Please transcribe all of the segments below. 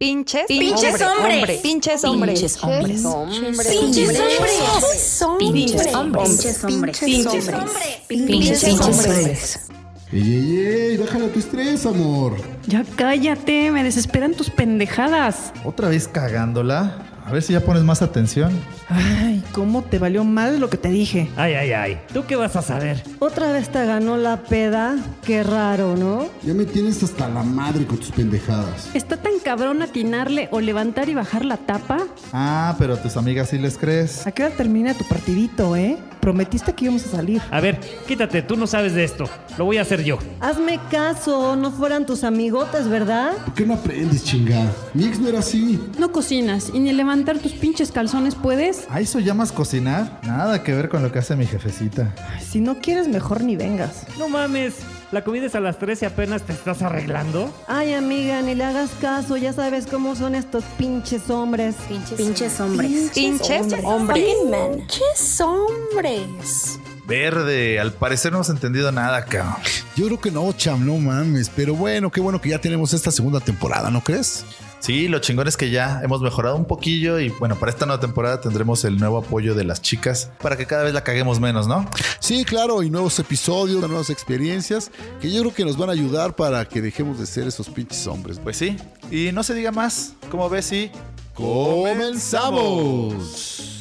Pinches. Pinches hombres. Pinches hombres. Pinches hombres. Pinches Pinches hombres. Pinches hombres. Pinches hombres. Pinches hombres. Pinches hombres. Ey, ey, ey, bájale tu estrés, amor. Ya cállate, me desesperan tus pendejadas. Otra vez cagándola. A ver si ya pones más atención. Ay, ¿cómo te valió mal lo que te dije? Ay, ay, ay. ¿Tú qué vas a saber? Otra vez te ganó la peda. Qué raro, ¿no? Ya me tienes hasta la madre con tus pendejadas. ¿Está tan cabrón atinarle o levantar y bajar la tapa? Ah, pero a tus amigas sí les crees. ¿A qué hora termina tu partidito, eh? Prometiste que íbamos a salir. A ver, quítate, tú no sabes de esto. Lo voy a hacer yo. Hazme caso, no fueran tus amigotes, ¿verdad? ¿Por qué no aprendes, chingada? Mi ex no era así. No cocinas y ni levantar tus pinches calzones puedes. ¿A eso llamas cocinar? Nada que ver con lo que hace mi jefecita. Ay, si no quieres, mejor ni vengas. No mames. La comida es a las 3 y apenas te estás arreglando. Ay, amiga, ni le hagas caso. Ya sabes cómo son estos pinches hombres. Pinches hombres. Pinches hombres. Pinches hombres. Verde, al parecer no hemos entendido nada, cabrón. Yo creo que no, cham, no mames. Pero bueno, qué bueno que ya tenemos esta segunda temporada, ¿no crees? Sí, lo chingón es que ya hemos mejorado un poquillo y bueno, para esta nueva temporada tendremos el nuevo apoyo de las chicas para que cada vez la caguemos menos, ¿no? Sí, claro, y nuevos episodios, nuevas experiencias que yo creo que nos van a ayudar para que dejemos de ser esos pinches hombres. Pues sí, y no se diga más, ¿cómo ves? Sí. ¡Comenzamos!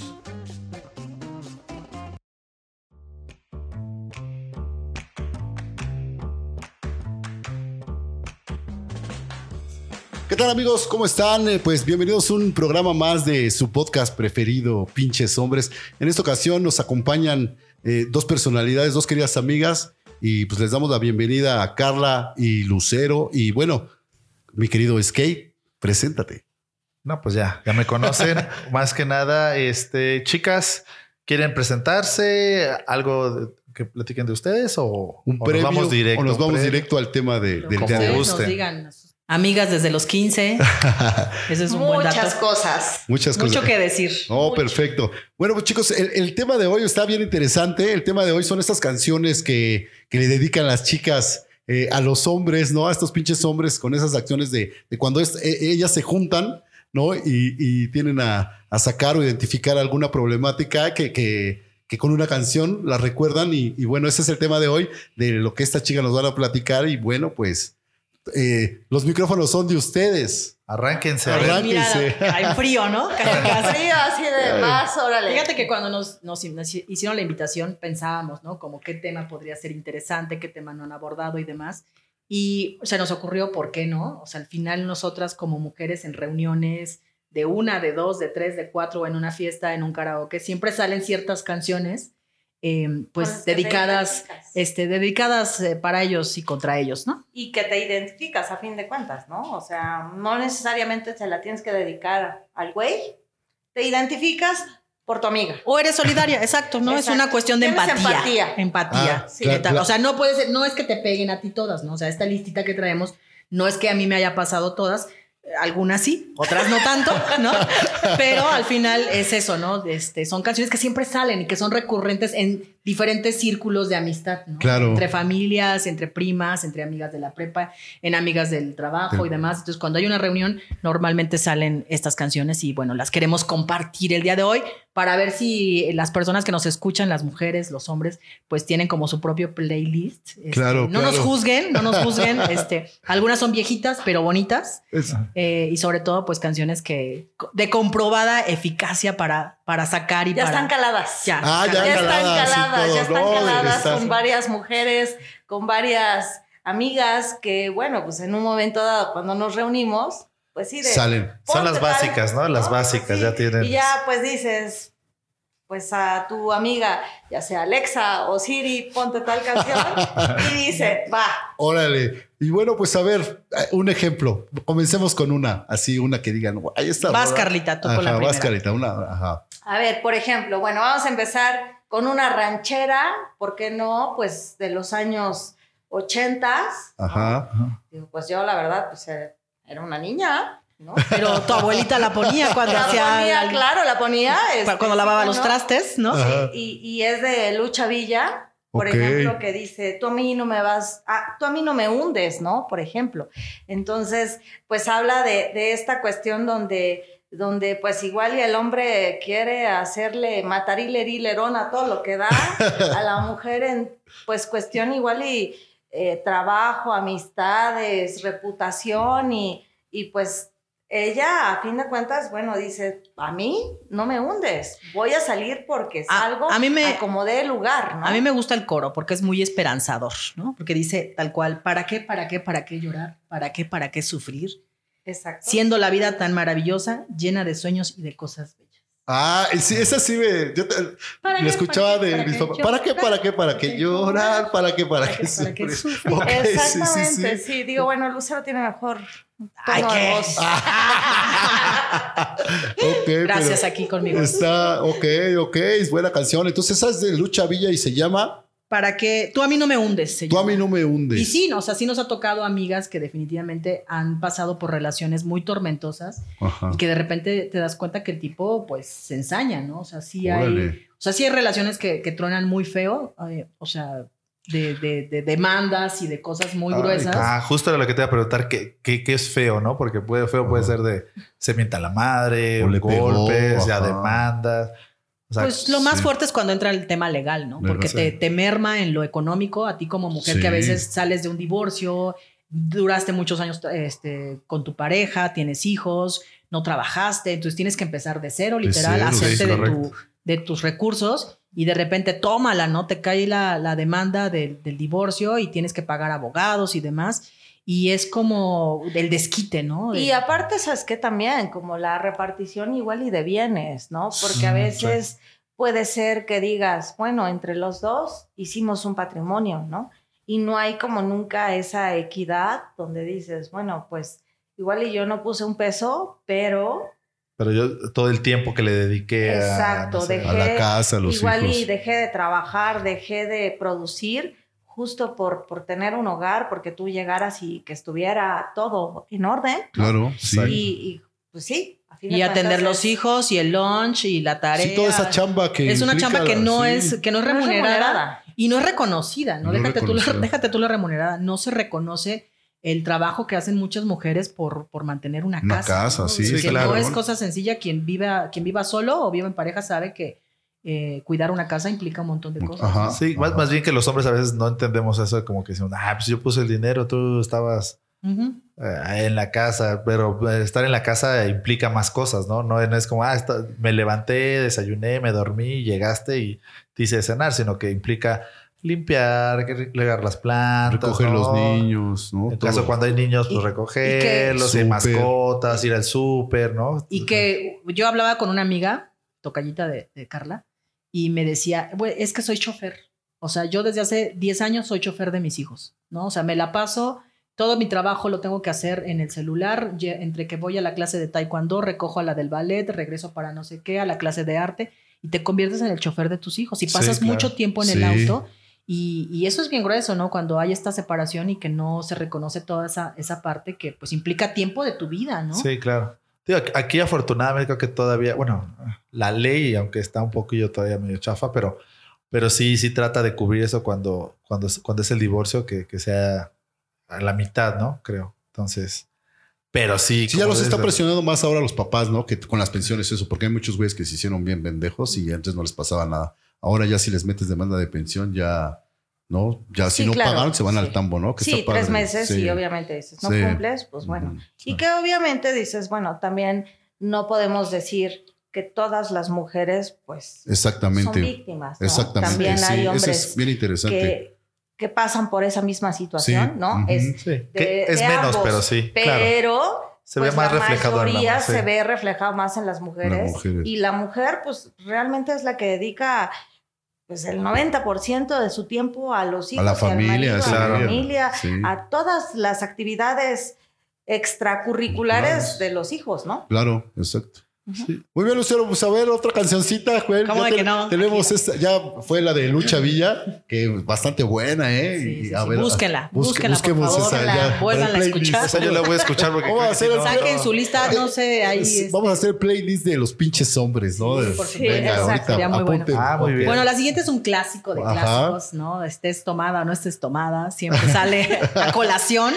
¿Qué tal amigos? ¿Cómo están? Eh, Pues bienvenidos a un programa más de su podcast preferido, Pinches Hombres. En esta ocasión nos acompañan eh, dos personalidades, dos queridas amigas, y pues les damos la bienvenida a Carla y Lucero. Y bueno, mi querido Skate, preséntate. No, pues ya, ya me conocen. Más que nada, este, chicas, ¿quieren presentarse? ¿Algo de- que platiquen de ustedes o, Un o premio nos vamos directo? o nos vamos directo al tema de, del Como día de hoy. nos digan. Amigas desde los 15. Ese es un buen dato. Muchas cosas. Muchas cosas. Mucho que decir. Oh, perfecto. Bueno, pues chicos, el, el tema de hoy está bien interesante. El tema de hoy son estas canciones que, que le dedican las chicas eh, a los hombres, ¿no? A estos pinches hombres con esas acciones de, de cuando es- eh, ellas se juntan, ¿no? Y, y tienen a, a sacar o identificar alguna problemática que, que, que con una canción la recuerdan. Y, y bueno, ese es el tema de hoy, de lo que estas chicas nos van a platicar. Y bueno, pues eh, los micrófonos son de ustedes. Arránquense. Arránquense. hay frío, ¿no? Casi, casi. Frío así de más, órale. Fíjate que cuando nos, nos- nos hicieron la invitación pensábamos, ¿no? Como qué tema podría ser interesante, qué tema no han abordado y demás. Y se nos ocurrió, ¿por qué no? O sea, al final nosotras como mujeres en reuniones de una, de dos, de tres, de cuatro, o en una fiesta, en un karaoke, siempre salen ciertas canciones, eh, Con pues te dedicadas, este, dedicadas eh, para ellos y contra ellos, ¿no? Y que te identificas a fin de cuentas, ¿no? O sea, no necesariamente se la tienes que dedicar al güey. Te identificas por tu amiga. O eres solidaria, exacto, ¿no? Es una cuestión de empatía. empatía. Empatía. Ah, sí, claro. O sea, no puede ser, no es que te peguen a ti todas, ¿no? O sea, esta listita que traemos, no es que a mí me haya pasado todas, algunas sí, otras no tanto, ¿no? Pero al final es eso, ¿no? Este, son canciones que siempre salen y que son recurrentes en diferentes círculos de amistad, ¿no? Claro. Entre familias, entre primas, entre amigas de la prepa, en amigas del trabajo y demás. Entonces, cuando hay una reunión, normalmente salen estas canciones y bueno, las queremos compartir el día de hoy para ver si las personas que nos escuchan, las mujeres, los hombres, pues tienen como su propio playlist. Este, Claro, No nos juzguen, no nos juzguen. este, algunas son viejitas, pero bonitas. Eh, y sobre todo, pues canciones que de comprobada eficacia para, para sacar y Ya para. están caladas. Ya. Ah, ya, Ya están caladas y caladas, ya están ¿no? caladas con varias mujeres, con varias amigas que, bueno, pues en un momento dado, cuando nos reunimos, pues sí, de, Salen. Son las básicas, ¿no? Las básicas, Sí, ya tienen. Y ya pues dices, pues a tu amiga, ya sea Alexa o Siri, ponte tal canción y dice, va. Órale. Y bueno, pues a ver, eh, un ejemplo. Comencemos con una, así, una que digan, ahí está. Vas, rola". Carlita, tú con la primera. Vas, Carlita, una, ajá. A ver, por ejemplo, bueno, vamos a empezar con una ranchera, ¿por qué no? Pues de los años 80. Ajá. Pues yo, la verdad, pues eh, era una niña, ¿no? Pero tu abuelita la ponía cuando La hacía. ponía, claro, la ponía. este, cuando lavaba sí, los trastes, ¿no? Ajá. Y, y es de Lucha Villa, Por ejemplo, que dice, tú a mí no me vas, ah, tú a mí no me hundes, ¿no? Por ejemplo. Entonces, pues habla de, de esta cuestión donde, donde pues igual y el hombre quiere hacerle matar y lerón a todo lo que da, a la mujer en pues cuestión igual y eh, trabajo, amistades, reputación y, y pues ella a fin de cuentas, bueno, dice, a mí no me hundes, voy a salir porque A- salgo a mí me- acomodé el lugar, ¿no? A mí me gusta el coro porque es muy esperanzador, ¿no? Porque dice tal cual, ¿para qué, para qué, para qué llorar? ¿Para qué, para qué sufrir? Exacto. Siendo la vida tan maravillosa, llena de sueños y de cosas bellas. Ah, sí, esa sí me. Yo te- ¿Para lo qué, escuchaba para de para mis qué papás. ¿Para qué? ¿Para qué? ¿Para qué llorar? ¿Para qué? ¿Para ¿Para qué qué? ¿Para qué sufrir? sí, sí, Exactamente, sí. sí, Digo, bueno, Lucero tiene mejor Ay, ¿qué? voz. Gracias aquí conmigo. Está, ok, ok, es buena canción. Entonces, esa es de Lucha Villa y se llama Para que tú a mí no me hundes. se Tú a mí no me hundes. Y sí, no, o sea, sí nos ha tocado amigas que definitivamente han pasado por relaciones muy tormentosas Ajá. y que de repente te das cuenta que el tipo pues se ensaña, ¿no? O sea, sí hay, Órale. o sea, sí hay relaciones que, que truenan muy feo, eh, o sea, de, de- de demandas y de cosas muy Ay, gruesas. Ah, justo era lo que te iba a preguntar, ¿qué, qué, qué es feo, no? Porque puede, feo puede Ajá. ser de se mienta la madre, O le pegó, golpes, ya ajá. demandas. O sea, pues lo más sí. fuerte es cuando entra el tema legal, ¿no? Porque te, te merma en lo económico a ti como mujer Sí. que a veces sales de un divorcio, duraste muchos años este, con tu pareja, tienes hijos, no trabajaste, entonces tienes que empezar de cero, literal, cero, hacerte de, tu, de tus recursos y de repente tómala, ¿no? Te cae la, la demanda del divorcio y tienes que pagar abogados y demás. Y es como el desquite, ¿no? Y De- aparte, ¿sabes qué? También, como la repartición igual y de bienes, ¿no? Porque a veces puede ser que digas, bueno, entre los dos hicimos un patrimonio, ¿no? Y no hay como nunca esa equidad donde dices, bueno, pues igual y yo no puse un peso, pero Pero yo todo el tiempo que le dediqué a, Exacto, no sé, dejé- A la casa, a los igual hijos. y dejé de trabajar, dejé de producir justo por, por tener un hogar, porque tú llegaras y que estuviera todo en orden. Claro, sí. Y, y, pues sí. a fin de y atender los es- hijos y el lunch y la tarea. Sí, toda esa chamba que. es una chamba que no sí. es que no es No es remunerada, y no es reconocida, no, No déjate, tú la, déjate tú la remunerada, no se reconoce el trabajo que hacen muchas mujeres por, por mantener una, Una casa. casa, ¿no? sí, que claro. no es cosa sencilla. Quien viva, quien viva solo o viva en pareja sabe que eh, cuidar una casa implica un montón de cosas. Ajá. ¿no? Sí, más, Ajá. más bien que los hombres a veces no entendemos eso, como que decimos, ah, pues yo puse el dinero, tú estabas eh, en la casa, pero eh, estar en la casa implica más cosas, ¿no? No, no es como, ah, me levanté, desayuné, me dormí, llegaste y te hice cenar, sino que implica limpiar, regar las plantas. Recoger ¿no? los niños, ¿no? En Todo. caso cuando hay niños, pues Y- recogerlos, y que- y Súper. mascotas, ir al súper, ¿no? Y que yo hablaba con una amiga, tocallita de, de Carla, y me decía, "Güey, es que soy chofer. O sea, yo desde hace 10 años soy chofer de mis hijos, ¿no? O sea, me la paso, todo mi trabajo lo tengo que hacer en el celular, entre que voy a la clase de taekwondo, recojo a la del ballet, regreso para no sé qué, a la clase de arte, y te conviertes en el chofer de tus hijos. Y Sí, pasas claro. mucho tiempo en el auto. Y, y eso es bien grueso, ¿no? Cuando hay esta separación y que no se reconoce toda esa, esa parte que pues implica tiempo de tu vida, ¿no? Sí, claro. Digo, aquí- afortunadamente creo que todavía, bueno, la ley, aunque está un poquillo todavía medio chafa, pero, pero sí, sí trata de cubrir eso cuando, cuando, es- cuando es el divorcio, que, que sea a la mitad, ¿no? Creo. Entonces, pero sí. Sí, ya los está presionando más ahora los papás, ¿no? Que con las pensiones, eso, porque hay muchos güeyes que se hicieron bien pendejos y antes no les pasaba nada. Ahora ya si les metes demanda de pensión, ya, ¿no? Ya si Sí, no claro, pagaron, se van sí. al tambo, ¿no? Que Sí, está tres meses Sí. y obviamente dices, no Sí. cumples, pues bueno. Y que obviamente dices, bueno, también no podemos decir que todas las mujeres, pues, Exactamente. son víctimas. ¿no? Exactamente. También sí, hay eso hombres es bien interesante. que, que pasan por esa misma situación, Sí, ¿no? ujú. Es, Sí, de- que es de menos, ambos, pero sí. claro. Pero Se ve pues, más la reflejado en la mayoría mujer, sí. se ve reflejado más en las mujeres, Las mujeres. y la mujer pues realmente es la que dedica pues el 90% de su tiempo a los hijos, la y al familia, marido, a la familia, Sí. a todas las actividades extracurriculares Claro. de los hijos, ¿no? Claro, exacto. Muy bien, Lucero, pues a ver, otra cancioncita, Joel. ¿Cómo Ya de te- que no? Tenemos esta, ya fue la de Lucha Villa, que es bastante buena, ¿eh? Sí, Y sí, a sí. ver, Búsquenla, busque- búsquenla, por busquemos favor, esa la- ya, el a escuchar. Esa yo la voy a escuchar porque Vamos a hacer no- Saquen su lista, no sé, ahí. Es- este- Vamos a hacer playlist de los pinches hombres, ¿no? Sí, De- por supuesto. venga, Exacto, ahorita sería muy bueno. apunten. Ah, muy bien. Bueno, la siguiente es un clásico de Ajá. clásicos, ¿no? Estés tomada o no estés tomada, siempre sale a colación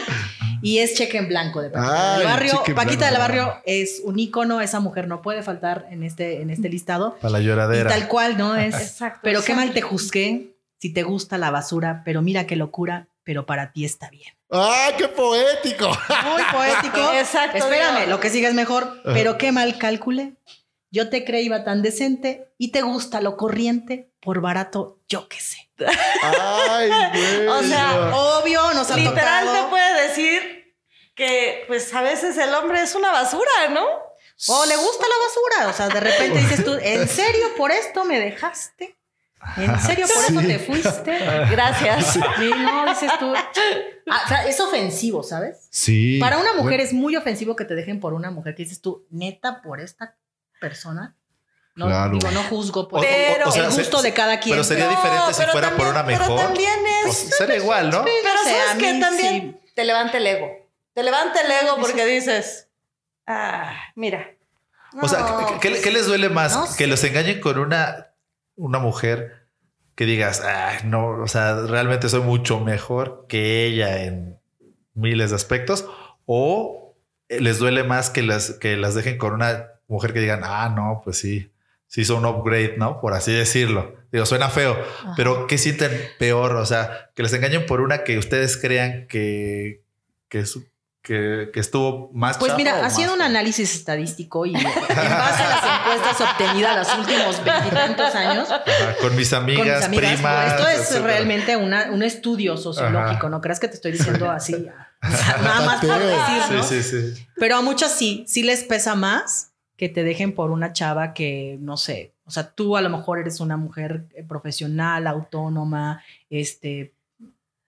y es Cheque en Blanco de Paquita Ay, del Barrio. Paquita del. Barrio es un ícono, esa mujer no puede faltar en este, en este listado. Para la Y lloradera. tal cual, ¿no? Es, Exacto. pero qué exacto. mal te juzgué si te gusta la basura, pero mira qué locura, pero para ti está bien. ¡Ah, qué poético! Muy poético. Exacto, Espérame, lo que sigue es mejor, pero qué mal calculé. Yo te creí iba tan decente y te gusta lo corriente por barato, yo qué sé. ¡Ay, güey! O sea, Obvio, nos ha Literal tocado. te puede decir que pues a veces el hombre es una basura, ¿no? O le gusta la basura. O sea, de repente dices tú, ¿en serio por esto me dejaste? ¿En serio por eso Sí. te fuiste? Gracias. Sí, no, dices tú. Ah, o sea, es ofensivo, ¿sabes? Sí. Para una mujer Bueno, es muy ofensivo que te dejen por una mujer que dices tú, neta, por esta persona. No, Claro. digo, no juzgo por O- o- Pero- o sea, el se- gusto de cada quien. Pero sería No, diferente si pero fuera por una mejor. Pero también O es. sea, sería igual, ¿no? Pero No sé, sabes que también te levanta el ego. Te levanta el ego porque dices, ah, mira. O sea, no, ¿qué- ¿qué, pues, qué les duele más? no que sé. los engañen con una, una mujer que digas, ay, no, o sea, realmente soy mucho mejor que ella en miles de aspectos, o les duele más que las, que las dejen con una mujer que digan, ah, no, pues sí, sí hizo un upgrade, ¿no? Por así decirlo. Digo, suena feo, pero ¿qué sienten peor? O sea, que les engañen por una que ustedes crean que, que, es- que, que estuvo más Pues mira, haciendo un análisis estadístico y en base a las encuestas obtenidas los últimos veintitantos años, Ajá, con mis con mis amigas, amigas, primas. esto es etcétera. realmente una- un estudio sociológico, Ajá. no creas que te estoy diciendo así, o sea, nada más por decir, ¿no? Sí, sí, sí. Pero a muchas sí, sí les pesa más que te dejen por una chava que, no sé, o sea, tú a lo mejor eres una mujer eh, profesional, autónoma, este,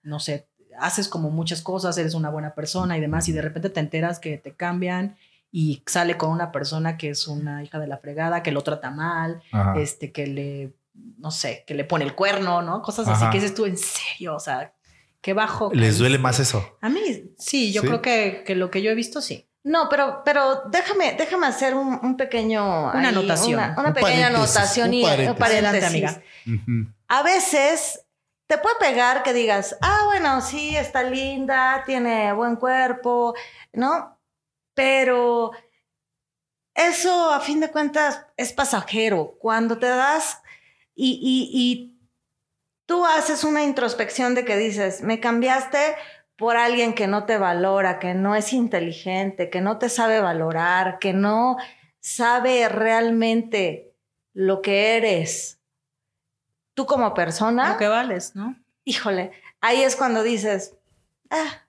no sé, haces como muchas cosas, eres una buena persona y demás, y de repente te enteras que te cambian y sale con una persona que es una hija de la fregada, que lo trata mal, Ajá. este, que le, no sé, que le pone el cuerno, ¿no? Cosas así que dices tú, en serio, o sea, qué bajo. Les duele más eso. A mí, sí, yo ¿Sí? creo que, que lo que yo he visto, sí. No, pero, pero déjame, déjame hacer un, un pequeño. Una anotación. Una, una Un pequeña anotación y paréntesis. un paréntesis. Adelante, amiga. A veces te puede pegar que digas, ah, bueno, sí, está linda, tiene buen cuerpo, ¿no? Pero eso, a fin de cuentas, es pasajero. Cuando te das y, y, y tú haces una introspección de que dices, me cambiaste por alguien que no te valora, que no es inteligente, que no te sabe valorar, que no sabe realmente lo que eres. Tú como persona, Lo que vales, ¿no? híjole, ahí es cuando dices, ah,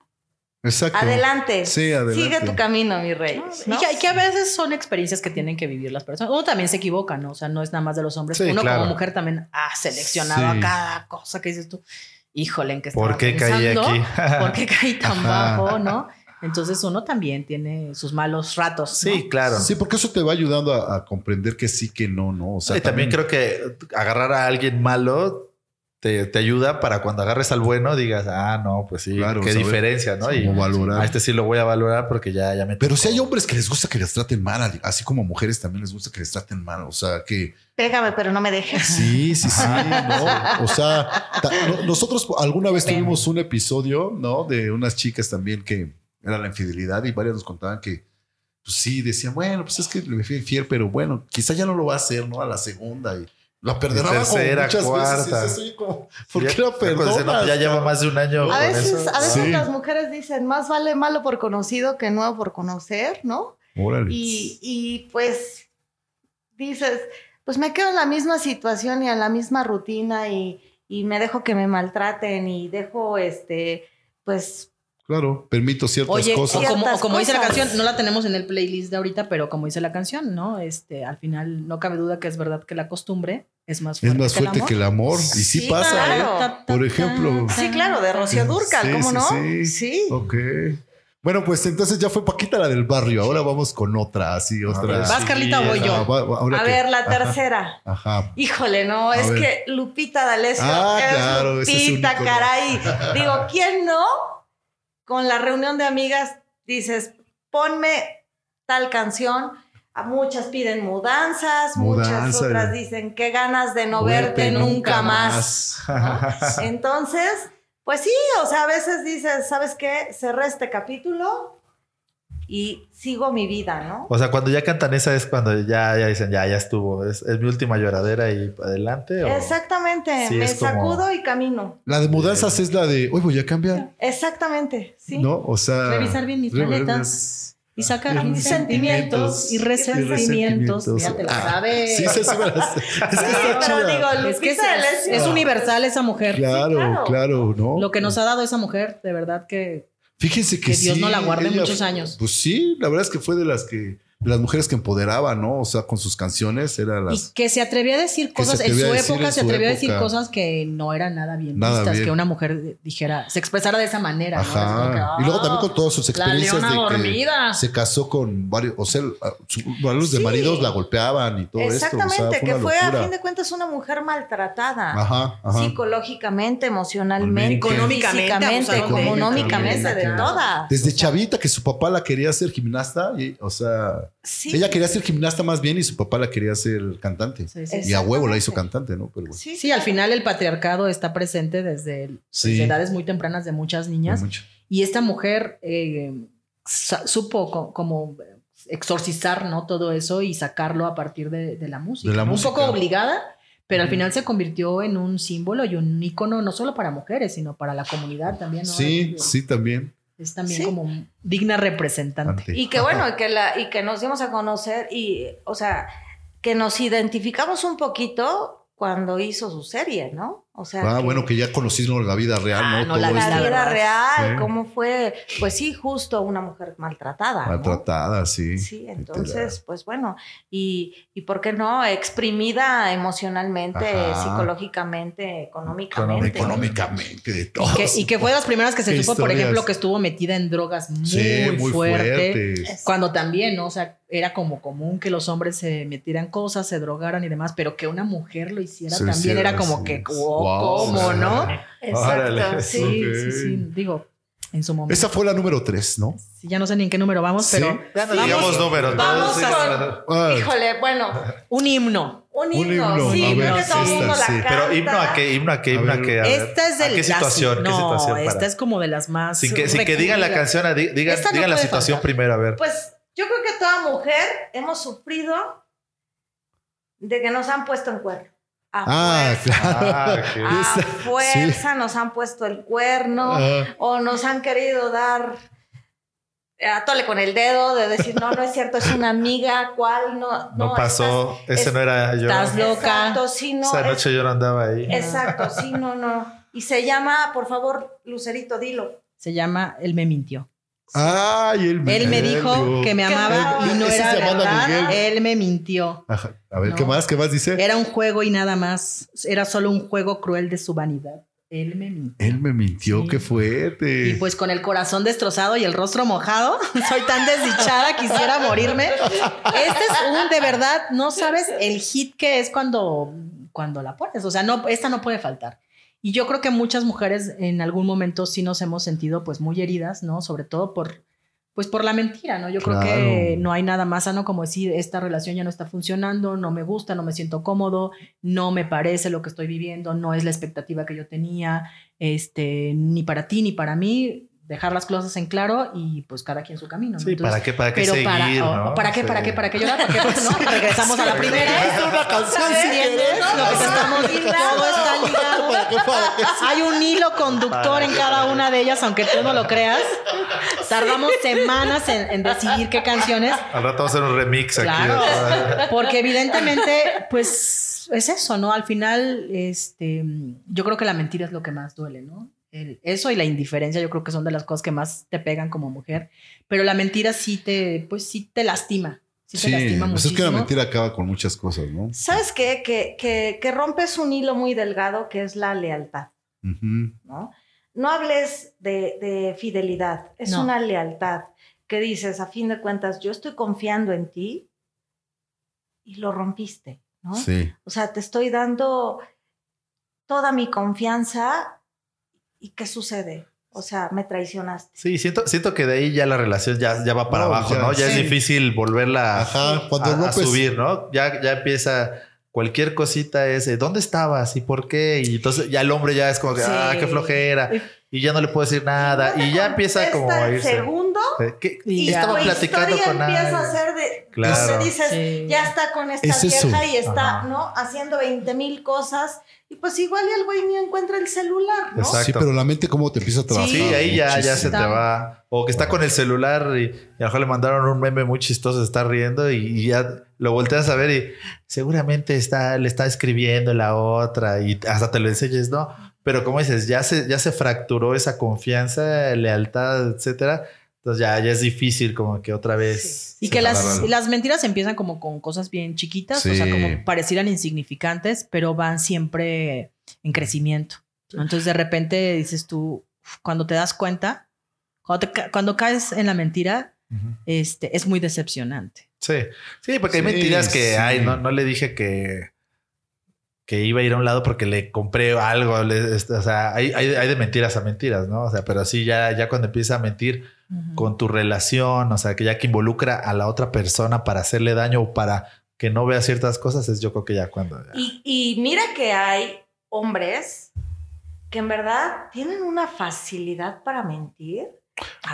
Exacto. adelante, Sí, adelante. sigue tu camino, mi rey. ¿no? Y, que, y que a veces son experiencias que tienen que vivir las personas. Uno también se equivoca, ¿no? O sea, no es nada más de los hombres. Sí, Uno claro. como mujer también ha seleccionado Sí. a cada cosa que dices tú. Híjole, ¿en qué ¿Por estaba qué caí pensando? aquí? ¿Por qué caí tan Ajá. bajo, no? Entonces uno también tiene sus malos ratos. ¿no? Sí, claro. Sí, porque eso te va ayudando a, a comprender que sí, que no, no. O sea, y también creo que agarrar a alguien malo te, te ayuda para cuando agarres al bueno digas, ah, no, pues sí, Claro, qué saber diferencia, ¿no? Y valorar. a este sí lo voy a valorar porque ya, ya me. Pero si hay hombres que les gusta que les traten mal, así como mujeres también les gusta que les traten mal. O sea, que Pégame, pero no me dejes. sí, sí, sí, ¿no? O sea, ta- no- nosotros alguna vez Ven. tuvimos un episodio, ¿no? De unas chicas también que era la infidelidad y varias nos contaban que, pues sí, decían, bueno, pues es que le fui infiel, pero bueno, quizá ya no lo va a hacer, ¿no? A la segunda y la perdonaba como tercera, muchas cuarta. veces. como, ¿Por Ya- qué la perdonas? no, ya lleva más de un año. A con veces, eso. a veces Sí. las mujeres dicen, más vale malo por conocido que nuevo por conocer, ¿no? Órale. Y, y pues dices, pues me quedo en la misma situación y en la misma rutina y, y me dejo que me maltraten y dejo, este, pues, Claro, permito ciertas Oye, o cosas. como, Ciertas o como dice la cosas. canción, no la tenemos en el playlist de ahorita, pero como dice la canción, ¿no? Este, al final no cabe duda que es verdad que la costumbre es más Es fuerte, más fuerte que el amor. Y sí, Sí, pasa, claro. ¿eh? Por ejemplo. sí, claro, de Rocío Durcal, Sí, ¿cómo sí, no? sí. Sí. Ok. Bueno, pues entonces ya fue Paquita la del barrio. Ahora vamos con otra, así, otra. ¿Vas, Carlita, o voy yo? Ajá, va- va- ahora A que- ver, la ajá, tercera. Ajá. Híjole, no, A es ver. que Lupita D'Alessio Ah, es claro, ese es un Lupita, caray. Digo, ¿quién no? Con la reunión de amigas dices, ponme tal canción. A muchas piden mudanzas, muchas otras dicen, qué ganas de no verte, nunca más. ¿no? Entonces, pues sí, o sea, a veces dices, ¿sabes qué? Cerré este capítulo y sigo mi vida, ¿no? O sea, cuando ya cantan esa es cuando ya, ya dicen, ya, ya estuvo. Es, es mi última lloradera y adelante. o- Exactamente, Sí, me como- sacudo y camino. La de mudanzas es la de, hoy voy a cambiar. Exactamente, sí. ¿No? O sea. Revisar bien mis maletas. Y sacar Mis sentimientos y resentimientos. resentimientos. Ya te lo Ah, sabes. Sí, sí, sí, Es que está pero Es que es universal esa mujer. Claro, claro. claro, ¿no? Lo que nos ha dado esa mujer, de verdad que Fíjense que, Que Dios sí, no la guarde muchos años. Pues sí, la verdad es que fue de las que las mujeres que empoderaba, ¿no? O sea, con sus canciones era y las que se atrevía a decir cosas en su a decir época se atrevió a decir cosas que no eran nada bien Nada vistas bien. que una mujer dijera se expresara de esa manera ¿no? Ajá. que, y luego también con "Ah, todas sus experiencias de que se casó con varios, o sea, varios de Sí. maridos la golpeaban y todo Exactamente, esto. O sea, fue que fue a fin de cuentas una mujer maltratada. Ajá, ajá. Psicológicamente, emocionalmente, Económicamente, de ella económicamente, también. de todas. Desde chavita que su papá la quería hacer gimnasta, y, o sea, Sí, ella quería ser gimnasta más bien y su papá la quería hacer cantante. Sí, sí. Y a huevo la hizo cantante, ¿no? Pero bueno, sí, Sí, al final el patriarcado está presente desde, desde edades muy tempranas de muchas niñas. mucho. Y esta mujer eh, supo co- como exorcizar ¿no? todo eso y sacarlo a partir de, de la música. De la un música. poco obligada, pero al final se convirtió en un símbolo y un ícono no solo para mujeres, sino para la comunidad también. ¿no? Sí, sí, también. Es también Sí. como digna representante. Ante. Y que bueno, y que, la, y que nos dimos a conocer y, o sea, que nos identificamos un poquito cuando hizo su serie, ¿no? O sea, Ah, que- bueno, que ya conocimos la vida real, Ah, ¿no? no, la vida verdad. real, cómo fue, pues sí, justo una mujer maltratada. ¿no? Maltratada, sí. Sí, entonces, pues bueno, y, y por qué no, exprimida emocionalmente, Ajá. psicológicamente, económicamente. Económicamente, de todo. Que- y que fue de las primeras que se supo, por ejemplo, que estuvo metida en drogas muy, Sí, muy fuerte. fuertes. Cuando también, ¿no? O sea, era como común que los hombres se metieran cosas, se drogaran y demás, pero que una mujer lo hiciera también era como que, Wow. Wow, ¿cómo, no? Exacto, Órale. sí. Sí, sí, sí. Digo, en su momento. Esa fue la número tres, ¿no? Sí, ya no sé ni en qué número vamos, Sí. pero Sí. digamos números. Vamos ¿no? con- Ah, Híjole, bueno, un himno. un Un himno, himno, sí, creo que todo el mundo la sí. Pero canta. himno a qué, himno a qué, himno a ver. qué. A Esta es ¿a del qué situación? ¿Qué No, situación esta para- es como de las más. Sin que, sin que digan la canción, di- digan, no digan la situación faltar. primero, a ver. Pues yo creo que toda mujer hemos sufrido de que nos han puesto en cuerno. A Ah, fuerza. claro. Ah. A fuerza nos han puesto el cuerno Ah. o nos han querido dar a tole con el dedo de decir, no, no es cierto, es una amiga, ¿cuál? No, No, pasó, estás- ese es- no era yo. estás loca. Exacto, sí, no. Esa es- noche yo no andaba ahí. exacto, sí, no, no. Y se llama, por favor, Lucerito, dilo. Se llama Él me mintió. Ay, él me, Él me dijo que me amaba y no era verdad. Miguel. Él me mintió. Ajá. A ver, No. ¿qué más? ¿Qué más dice? Era un juego y nada más. Era solo un juego cruel de su vanidad. Él me mintió. Él me mintió, Sí. qué fuerte. Y pues con el corazón destrozado y el rostro mojado, soy tan desdichada, quisiera morirme. Este es un, de verdad, no sabes el hit que es cuando, cuando la pones. O sea, no, esta no puede faltar. Y yo creo que muchas mujeres en algún momento sí nos hemos sentido pues muy heridas, ¿no? Sobre todo por, pues por la mentira, ¿no? Yo creo que no hay nada más sano como decir, esta relación ya no está funcionando, no me gusta, no me siento cómodo, no me parece lo que estoy viviendo, no es la expectativa que yo tenía, este, ni para ti ni para mí, dejar las cosas en claro y pues cada quien su camino. ¿no? Sí, Entonces, ¿para qué, para qué pero seguir, para, o- no? ¿para qué, Sí. para qué, para qué llorar? ¿Para qué? Pues, no, regresamos a la primera. Es una canción si. Lo que te estamos todo está ligado. ¿Para qué? ¿Para qué? Hay un hilo conductor en cada una de ellas, aunque tú no lo creas. Tardamos semanas en, en decidir qué canciones, Al rato vamos a hacer un remix Claro. aquí. porque evidentemente, pues es eso, ¿no? Al final, este, yo creo que la mentira es lo que más duele, ¿no? El- eso y la indiferencia, yo creo que son de las cosas que más te pegan como mujer. Pero la mentira sí te, pues sí te lastima. Sí, Sí, te lastima pues es que la muchísimo. mentira acaba con muchas cosas, ¿no? ¿Sabes qué? Que, que, que rompes un hilo muy delgado que es la lealtad. ¿no? no hables de, de fidelidad, es No. una lealtad que dices, a fin de cuentas, yo estoy confiando en ti y lo rompiste, ¿no? Sí. O sea, te estoy dando toda mi confianza y ¿qué sucede? O sea, me traicionaste. Sí, siento, siento que de ahí ya la relación ya, ya va para No, abajo, ya, ¿no? Ya sí. es difícil volverla Ajá, cuando a, subir, ¿no? Ya, ya empieza cualquier cosita es ¿dónde estabas? ¿Y por qué? Y entonces ya el hombre ya es como que, Sí. ah, qué flojera. Y ya no le puedo decir nada. No Y ya empieza como a el irse. segundo Eh, ¿qué? Y. Estaba platicando con empieza alguien. a ser Claro. dices Sí. ya está con esta Es eso. vieja y está Ajá. no haciendo 20 mil cosas y pues igual y el güey ni encuentra el celular no Exacto. Sí, pero la mente cómo te empieza a trabajar. Sí, ahí ya, ya se te va. O que está con el celular y, y a lo mejor le mandaron un meme muy chistoso, se está riendo y, y ya lo volteas a ver y seguramente está, le está escribiendo la otra y hasta te lo enseñes, ¿no? Pero como dices, ya se, ya se fracturó esa confianza, lealtad, etcétera. Entonces ya, ya es difícil como que otra vez. Y se que las, las mentiras empiezan como con cosas bien chiquitas, o sea, Sí. como parecieran insignificantes, pero van siempre en crecimiento. Entonces de repente dices tú, cuando te das cuenta, cuando, te cuando caes en la mentira, Ujú. este, es muy decepcionante. Sí, sí, porque hay Sí, mentiras que, sí. ay, no, no le dije que, que iba a ir a un lado porque le compré algo. le- este, o sea, hay, hay, hay de mentiras a mentiras, ¿no? O sea, pero sí, ya, ya cuando empieza a mentir con tu relación, o sea, que ya que involucra a la otra persona para hacerle daño o para que no vea ciertas cosas, es yo creo que ya cuando. ya- y, y mira que hay hombres que en verdad tienen una facilidad para mentir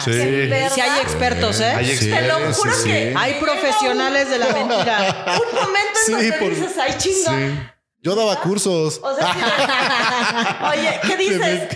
Sí. en verdad- Sí hay expertos, ¿eh? Hay Sí, te lo sí, juro sí. que Hay profesionales de la mentira. un momento en Sí, donde por- dices ay chinga Sí. Yo daba cursos. o sea, sí oye qué dices.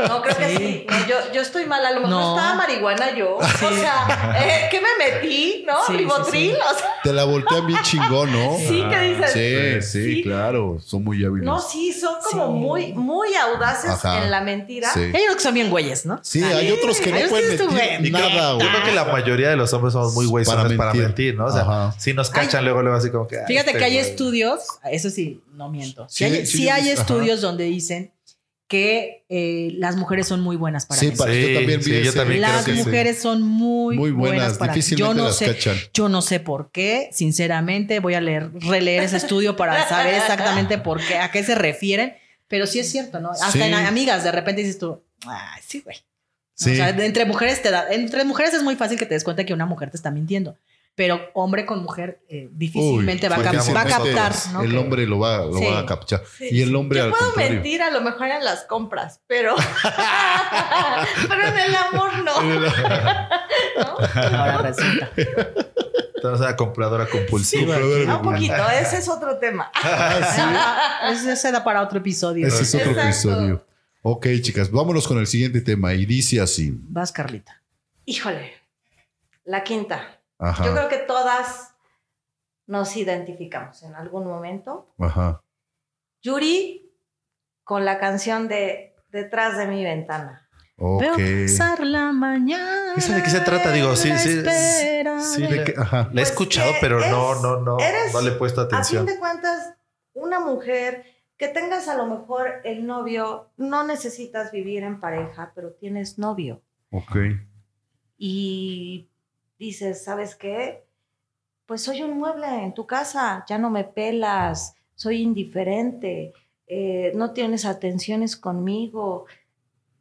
No, creo que sí. No, yo, yo estoy mal. A lo mejor No. estaba marihuana yo. O sea, eh, ¿qué me metí? ¿No? Ribotril. sí. O sea, Te la voltean bien chingón, ¿no? sí, que dices. Sí, sí, Sí. claro. Son muy hábiles. No, sí, son como Sí. muy, muy audaces Ajá. en la mentira. Sí. Hay unos que son bien güeyes, ¿no? Sí, hay otros que no pueden mentir güey, nada, Yo güey. creo que la mayoría de los hombres somos muy güeyes Para para, mentir. ¿no? O sea, Ajá. si nos cachan luego, luego así como que. ay, Fíjate este que hay güey. estudios, eso sí, no miento. Sí, Sí, hay, sí, sí hay estudios donde dicen que eh, las mujeres son muy buenas para Sí, mentir. para Sí, yo también vi sí, yo también creo Las que sí. mujeres son muy, muy buenas, buenas, para difícilmente yo no las sé, cachan. Yo no sé por qué, sinceramente, voy a leer, releer ese estudio para saber exactamente por qué, a qué se refieren, pero sí es cierto, ¿no? Hasta Sí. en amigas de repente dices tú, ay, sí, güey. Sí. O sea, entre mujeres te da, entre mujeres es muy fácil que te des cuenta que una mujer te está mintiendo, pero hombre con mujer eh, difícilmente Uy, va, a cap- porque va a difícilmente captar, ¿no? El hombre lo va, lo Sí. va a captar. Sí. Y el hombre Yo al puedo contrario. mentir a lo mejor en las compras, pero. pero en el amor no. ¿No? Ahora resulta. Entonces, una compradora compulsiva. Ah, un poquito, ese es otro tema. Ah, Ese se da para otro episodio. Ese es otro Exacto. episodio. Ok, chicas, vámonos con el siguiente tema. Y dice así. Vas, Carlita. Híjole, la quinta. Ajá. Yo creo que todas nos identificamos en algún momento. Ajá. Yuri con la canción de Detrás de mi ventana. Ok. Veo pasar la mañana. ¿Esa de qué se trata? Digo, sí, sí, espera sí, de- le- Que- Ajá. La he Pues escuchado, que pero no, es- no, no. eres- No le he puesto A fin atención. de cuentas, una mujer que tengas a lo mejor el novio, no necesitas vivir en pareja, pero tienes novio. Ok. y dices, ¿sabes qué? Pues soy un mueble en tu casa, ya no me pelas, soy indiferente, eh, no tienes atenciones conmigo.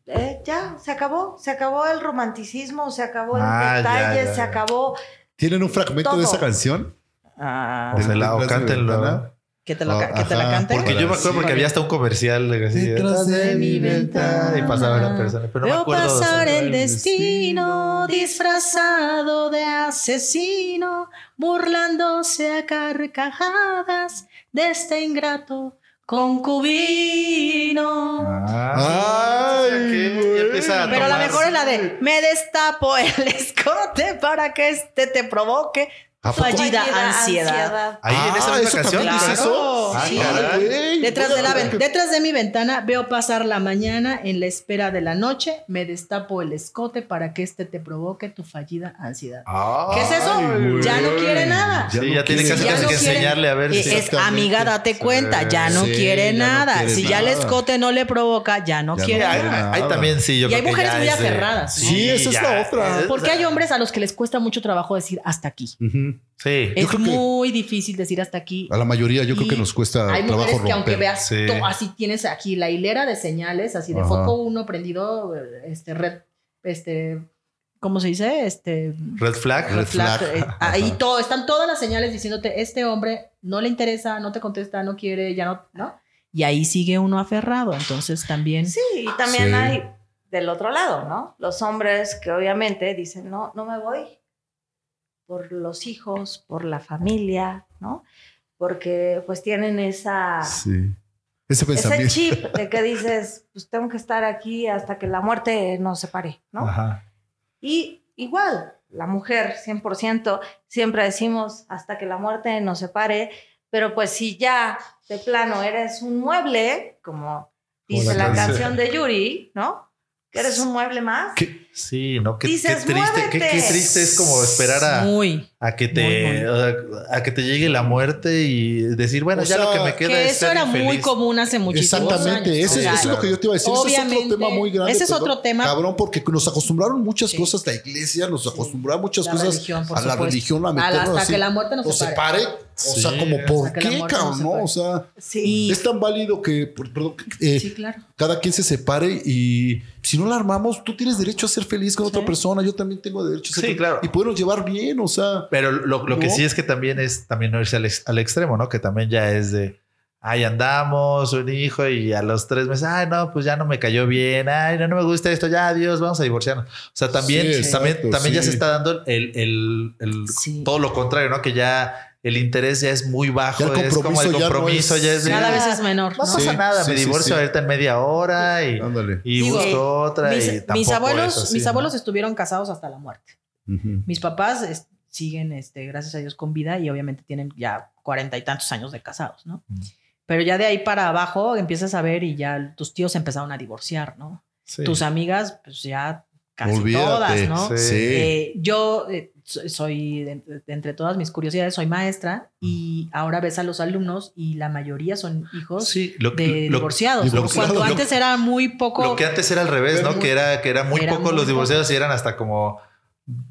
Eh, ya, se acabó, se acabó el romanticismo, se acabó el Ah, ya, detalle, ya, se acabó. ¿Tienen un fragmento de esa canción? Ah, O sea, la- o cántenlo. Que te, lo, Ah, que te la ajá, cante. Porque yo me acuerdo Sí. porque había hasta un comercial de Detrás de mi ventana. Y pasaba la persona. Pero no me acuerdo. pasar el destino disfrazado de asesino, burlándose a carcajadas de este ingrato concubino. Ah, Ay, que empieza a Pero la mejor es la de me destapo el escote para que este te provoque. Fallida ansiedad. Ahí en esa Ah, misma ¿eso canción. también dice claro. eso? Ah, Sí. caray. güey. Detrás de, la, detrás de mi ventana veo pasar la mañana en la espera de la noche. Me destapo el escote para que este te provoque tu fallida ansiedad. ¿Qué es eso? Ay, ya no quiere nada. Sí, ya tiene quiere casi, Ya casi no que quiere- enseñarle a ver si. es amiga, date cuenta, ya no Sí, quiere ya nada. si ya el escote no le provoca, ya no Ya no quiere nada. hay también, sí, yo Y hay mujeres ya muy aferradas. Sí, esa es la otra. Porque hay hombres a los que les cuesta mucho trabajo decir hasta aquí. Sí. Es creo muy difícil decir hasta aquí. A la mayoría yo creo Y que nos cuesta Hay trabajo mujeres que aunque romper. veas, Sí. así tienes aquí la hilera de señales, así de Ajá. foco uno prendido, este red, este, ¿cómo se dice? Este Red flag. red flag, flag. eh, ahí todo, están todas las señales diciéndote, este hombre no le interesa, no te contesta, no quiere, ya no, ¿no? Y ahí sigue uno aferrado, entonces también. Sí, y también Sí. hay del otro lado, ¿no? Los hombres que obviamente dicen, no, no me voy por los hijos, por la familia, ¿no? Porque pues tienen esa, Sí. Ese ese chip de que dices, pues tengo que estar aquí hasta que la muerte nos separe, ¿no? Ajá. Y igual, la mujer, 100%, siempre decimos hasta que la muerte nos separe, pero pues si ya de plano eres un mueble, como dice la la canción. de Yuri, ¿no? Que eres un mueble más. Sí, ¿no? Qué, qué Dices, triste, qué, qué triste es como esperar a, Muy. a que te Muy, muy. a que te llegue la muerte y decir, bueno, O ya sea, lo que me queda Que es eso ser era muy infeliz. común hace muchísimos Exactamente, años. sea, eso es lo que yo te iba a decir. Ese es otro Obviamente, tema muy grande. ese es perdón, otro tema. Cabrón, porque nos acostumbraron muchas Sí. cosas, la iglesia nos acostumbró a muchas La cosas, religión, a la supuesto. religión, a meternos hasta así. que la muerte nos nos separe. separe. O Sí, sea, como, ¿por qué, cabrón? No, o sea, Sí. es tan válido que, perdón, eh, Sí, claro. cada quien se separe y si no la armamos, tú tienes derecho a ser feliz con otra persona, yo también tengo derecho a ser Sí, feliz claro. y podernos llevar bien, o sea, Pero lo, lo que sí es que también es también no irse al, ex- al extremo, ¿no? Que también ya es de, ay, andamos, un hijo y a los tres meses, ay, no, pues ya no me cayó bien, ay, no, no me gusta esto, ya, adiós, vamos a divorciarnos. O sea, también, Sí, también, exacto, también ya se está dando el, el- el- Sí. todo lo contrario, ¿no? Que ya el interés ya es muy bajo, Ya el es como compromiso el ya no compromiso es- ya es Cada "Ah, vez es menor. No ¿no? pasa Sí, nada, sí, me sí, divorcio sí. ahorita en media hora y, y Digo, busco otra. y Mis, tampoco mis es abuelos, así, mis ¿no? abuelos estuvieron casados hasta la muerte. Ujú. Mis papás es- siguen, este, gracias a Dios, con vida y obviamente tienen ya cuarenta y tantos años de casados, ¿no? Mm. Pero ya de ahí para abajo empiezas a ver y ya tus tíos empezaron a divorciar, ¿no? Sí. Tus amigas, pues ya casi Olvídate. todas, ¿no? Sí. Sí. Eh, yo eh, soy, de, de entre todas mis curiosidades, soy maestra y ahora ves a los alumnos y la mayoría son hijos Sí, lo, de lo- divorciados. divorciados. Cuando Lo- antes era muy poco... Lo que antes era al revés, ¿no? muy- que era que era muy era muy los divorciados y eran hasta como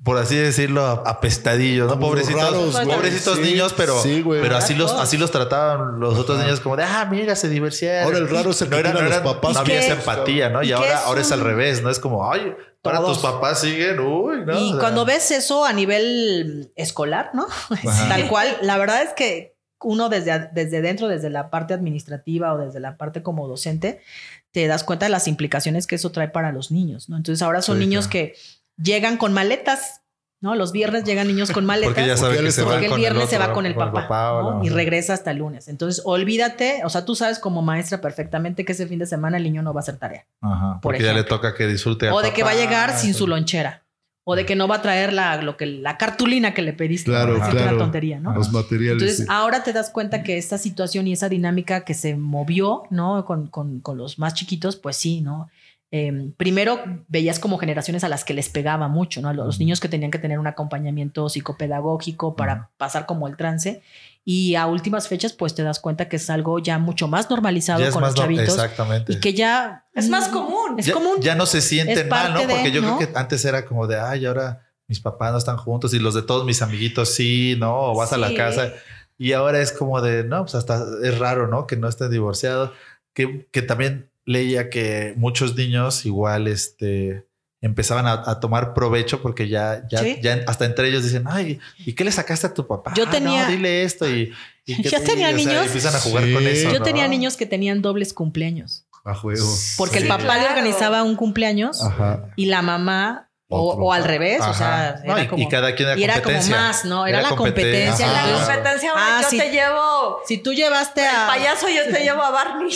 por así decirlo apestadillos, ¿no? Pobrecitos, raros, pobrecitos Sí, niños, pero sí, pero así los así los trataban los otros Ajá. niños como de, "Ah, mira, se divorciaron." Ahora el raro es el no que era, no a era- los papás. no había esa empatía, ¿no? Y, ahora es ahora es al revés, ¿no? Es como, "Ay, para Todos. tus papás siguen, uy, ¿no?" Y O sea, cuando ves eso a nivel escolar, ¿no? Ajá. Tal cual, la verdad es que uno desde, desde dentro, desde la parte administrativa o desde la parte como docente, te das cuenta de las implicaciones que eso trae para los niños, ¿no? Entonces ahora son Sí, niños claro. que llegan con maletas, ¿no? Los viernes llegan niños con maletas. porque ya sabe Porque que se el con viernes se otro, va con el papá, ¿no? y regresa hasta el lunes. Entonces, olvídate, o sea, tú sabes como maestra perfectamente que ese fin de semana el niño no va a hacer tarea. Ajá, por porque ya le toca que disfrute al O de que va a llegar sin su lonchera. O de que no va a traer la, lo que, la cartulina que le pediste. Claro, claro. una tontería, ¿no? Los materiales. Entonces, sí. ahora te das cuenta que esta situación y esa dinámica que se movió, ¿no? Con, con- con los más chiquitos, pues sí, ¿no? Eh, primero veías como generaciones a las que les pegaba mucho, ¿no? A los niños que tenían que tener un acompañamiento psicopedagógico para pasar como el trance. Y a últimas fechas, pues te das cuenta que es algo ya mucho más normalizado con más los no- chavitos. exactamente. Y que ya... Es más común. Es ya, común. ya no se sienten mal, ¿no? parte de, Porque yo ¿no? creo que antes era como de, ay, ahora mis papás no están juntos y los de todos mis amiguitos sí, ¿no? O vas a la Sí. casa. Y ahora es como de, no, pues hasta es raro, ¿no? Que no estén divorciados. Que, que también leía que muchos niños igual, este empezaban a, a tomar provecho porque ya, ya, Sí. ya hasta entre ellos dicen, ay, ¿y qué le sacaste a tu papá? Yo "Ah, tenía- no, dile esto y, y Yo tenía y, o sea, niños- empiezan a jugar Sí. con eso. Yo ¿no? tenía niños que tenían dobles cumpleaños. A juego. Porque Sí. el papá le organizaba un cumpleaños Ajá. y la mamá, o, Otro. o al revés, o sea, No, y, como, y cada quien era y era como más, ¿no? Era, la competencia. En la competencia, Ah, yo sí. te llevo si tú llevaste el a... payaso, yo te llevo a Barney.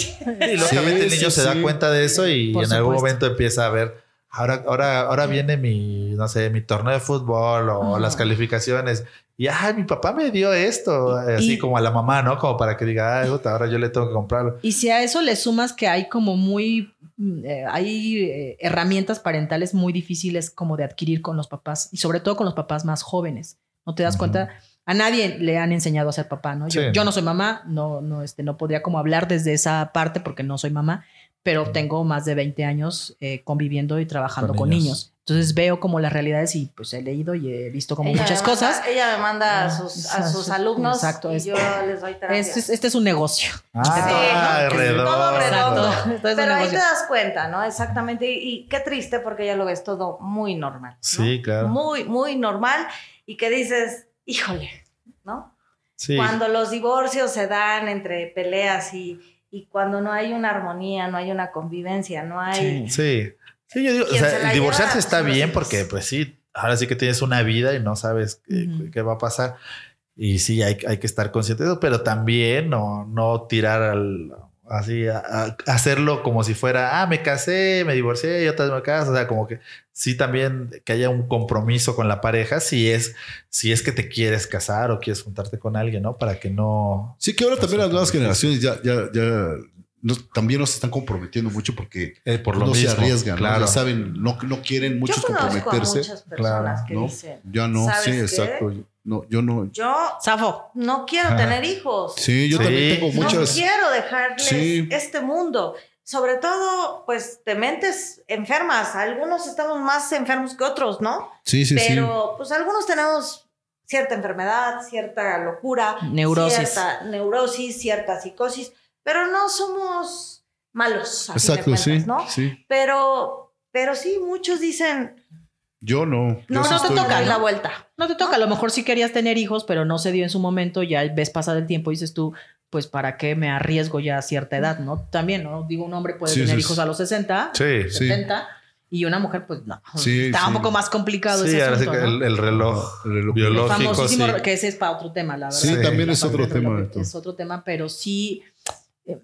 Y lógicamente Sí, el niño sí, se da sí. cuenta de eso y Por en algún momento empieza a ver, ahora, ahora, ahora viene mi, no sé, mi torneo de fútbol o las calificaciones. Y ay, mi papá me dio esto, así Y- como a la mamá, ¿no? Como para que diga, ay, puta, ahora yo le tengo que comprarlo. Y si a eso le sumas que hay como muy, mm, eh, hay eh, herramientas parentales muy difíciles como de adquirir con los papás y sobre todo con los papás más jóvenes. No te das cuenta, a nadie le han enseñado a ser papá, ¿no? Yo, Sí. yo no soy mamá, no, no, este, no podría como hablar desde esa parte porque no soy mamá, pero tengo más de 20 años eh, conviviendo y trabajando Con con, niños. niños. Entonces veo como las realidades y pues he leído y he visto como Ella muchas manda- cosas. ella me manda a Ah, sus, a alumnos exacto, y es- yo les doy terapia. Este es, este es un negocio. Ah, Sí, redondo. todo redondo. Pero ahí negocio. te das cuenta, ¿no? Exactamente. Y, y qué triste porque ya lo ves todo muy normal. ¿no? Sí, claro. Muy, muy normal. Y que dices, híjole, ¿no? Sí. Cuando los divorcios se dan entre peleas y, y cuando no hay una armonía, no hay una convivencia, no hay... Sí. Sí, yo digo, o se sea, el divorciarse lleva está los bien hijos. porque, pues sí, ahora sí que tienes una vida y no sabes qué, qué va a pasar. Y sí, hay, hay que estar consciente de eso, pero también no, no tirar al, así, a, a hacerlo como si fuera, ah, me casé, me divorcié y otra vez me caso. O sea, como que sí también que haya un compromiso con la pareja si es, si es que te quieres casar o quieres juntarte con alguien, ¿no? Para que no... Sí, que ahora también las nuevas generaciones ya, ya, ya nos- también nos están comprometiendo mucho porque eh, por lo no mismo. se arriesgan, claro. ¿no? Ya saben, no, no quieren muchos yo a comprometerse. muchas personas Claro, que ¿no? dicen, Ya no, ¿sabes sí, qué? exacto. No, yo no. yo Zafo. no quiero tener hijos. Sí, yo Sí. también tengo No muchas. quiero dejarles Sí. este mundo. Sobre todo, pues, de mentes enfermas. Algunos estamos más enfermos que otros, ¿no? Sí, sí, sí. Pero, pues, algunos tenemos cierta enfermedad, cierta locura, Neurosis. cierta neurosis, cierta psicosis, pero no somos malos. Exacto, sí. cuentas, ¿no? Sí. Pero, pero sí, muchos dicen, Yo no. Yo no, sí no te toca ¿no? la vuelta. No te toca, a lo mejor sí querías tener hijos, pero no se dio en su momento, ya ves pasar el tiempo y dices tú, pues para qué me arriesgo ya a cierta edad, ¿no? También, ¿no? Digo, un hombre puede Sí, tener sí, hijos sí. a los 60, Sí, Sí. 70, y una mujer, pues no. Sí, Está sí. un poco más complicado Sí, ese ahora sí asunto, que ¿no? el, el reloj El reloj El biológico. famosísimo, sí. que ese es para otro tema, la verdad. Sí, también es otro tema, reloj. Es otro tema, pero sí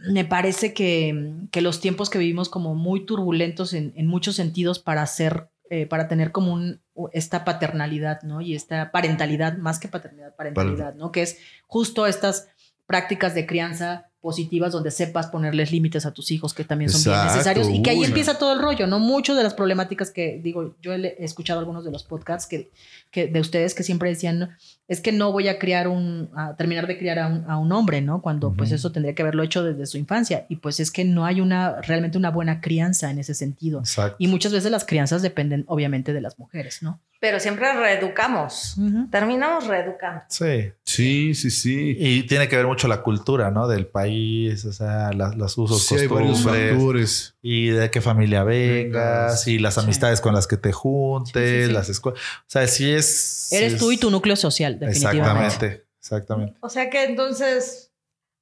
me parece que, que los tiempos que vivimos como muy turbulentos en, en muchos sentidos para hacer, eh, para tener como un, esta paternalidad, ¿no? Y esta parentalidad, más que paternidad, parentalidad, ¿no? Que es justo estas prácticas de crianza positivas donde sepas ponerles límites a tus hijos que también son bien necesarios y que ahí empieza todo el rollo, ¿no? Muchas de las problemáticas que digo, yo he he escuchado algunos de los podcasts que, que de ustedes que siempre decían, es que no voy a criar un, a terminar de criar a un, a un hombre, ¿no? Cuando pues eso tendría que haberlo hecho desde su infancia y pues es que no hay una, realmente una buena crianza en ese sentido. Exacto. Y muchas veces las crianzas dependen obviamente de las mujeres, ¿no? Pero siempre reeducamos. Terminamos reeducando. Sí. Sí, sí, sí. Y tiene que ver mucho la cultura, ¿no? Del país, o sea, la- los usos, Sí, hay varios costumbres. factores. Y de qué familia vengas, y las Sí. amistades con las que te juntes, Sí, sí, sí. las escuelas. O sea, sí es. sí Eres es- tú y tu núcleo social, definitivamente. Exactamente, exactamente. O sea que entonces,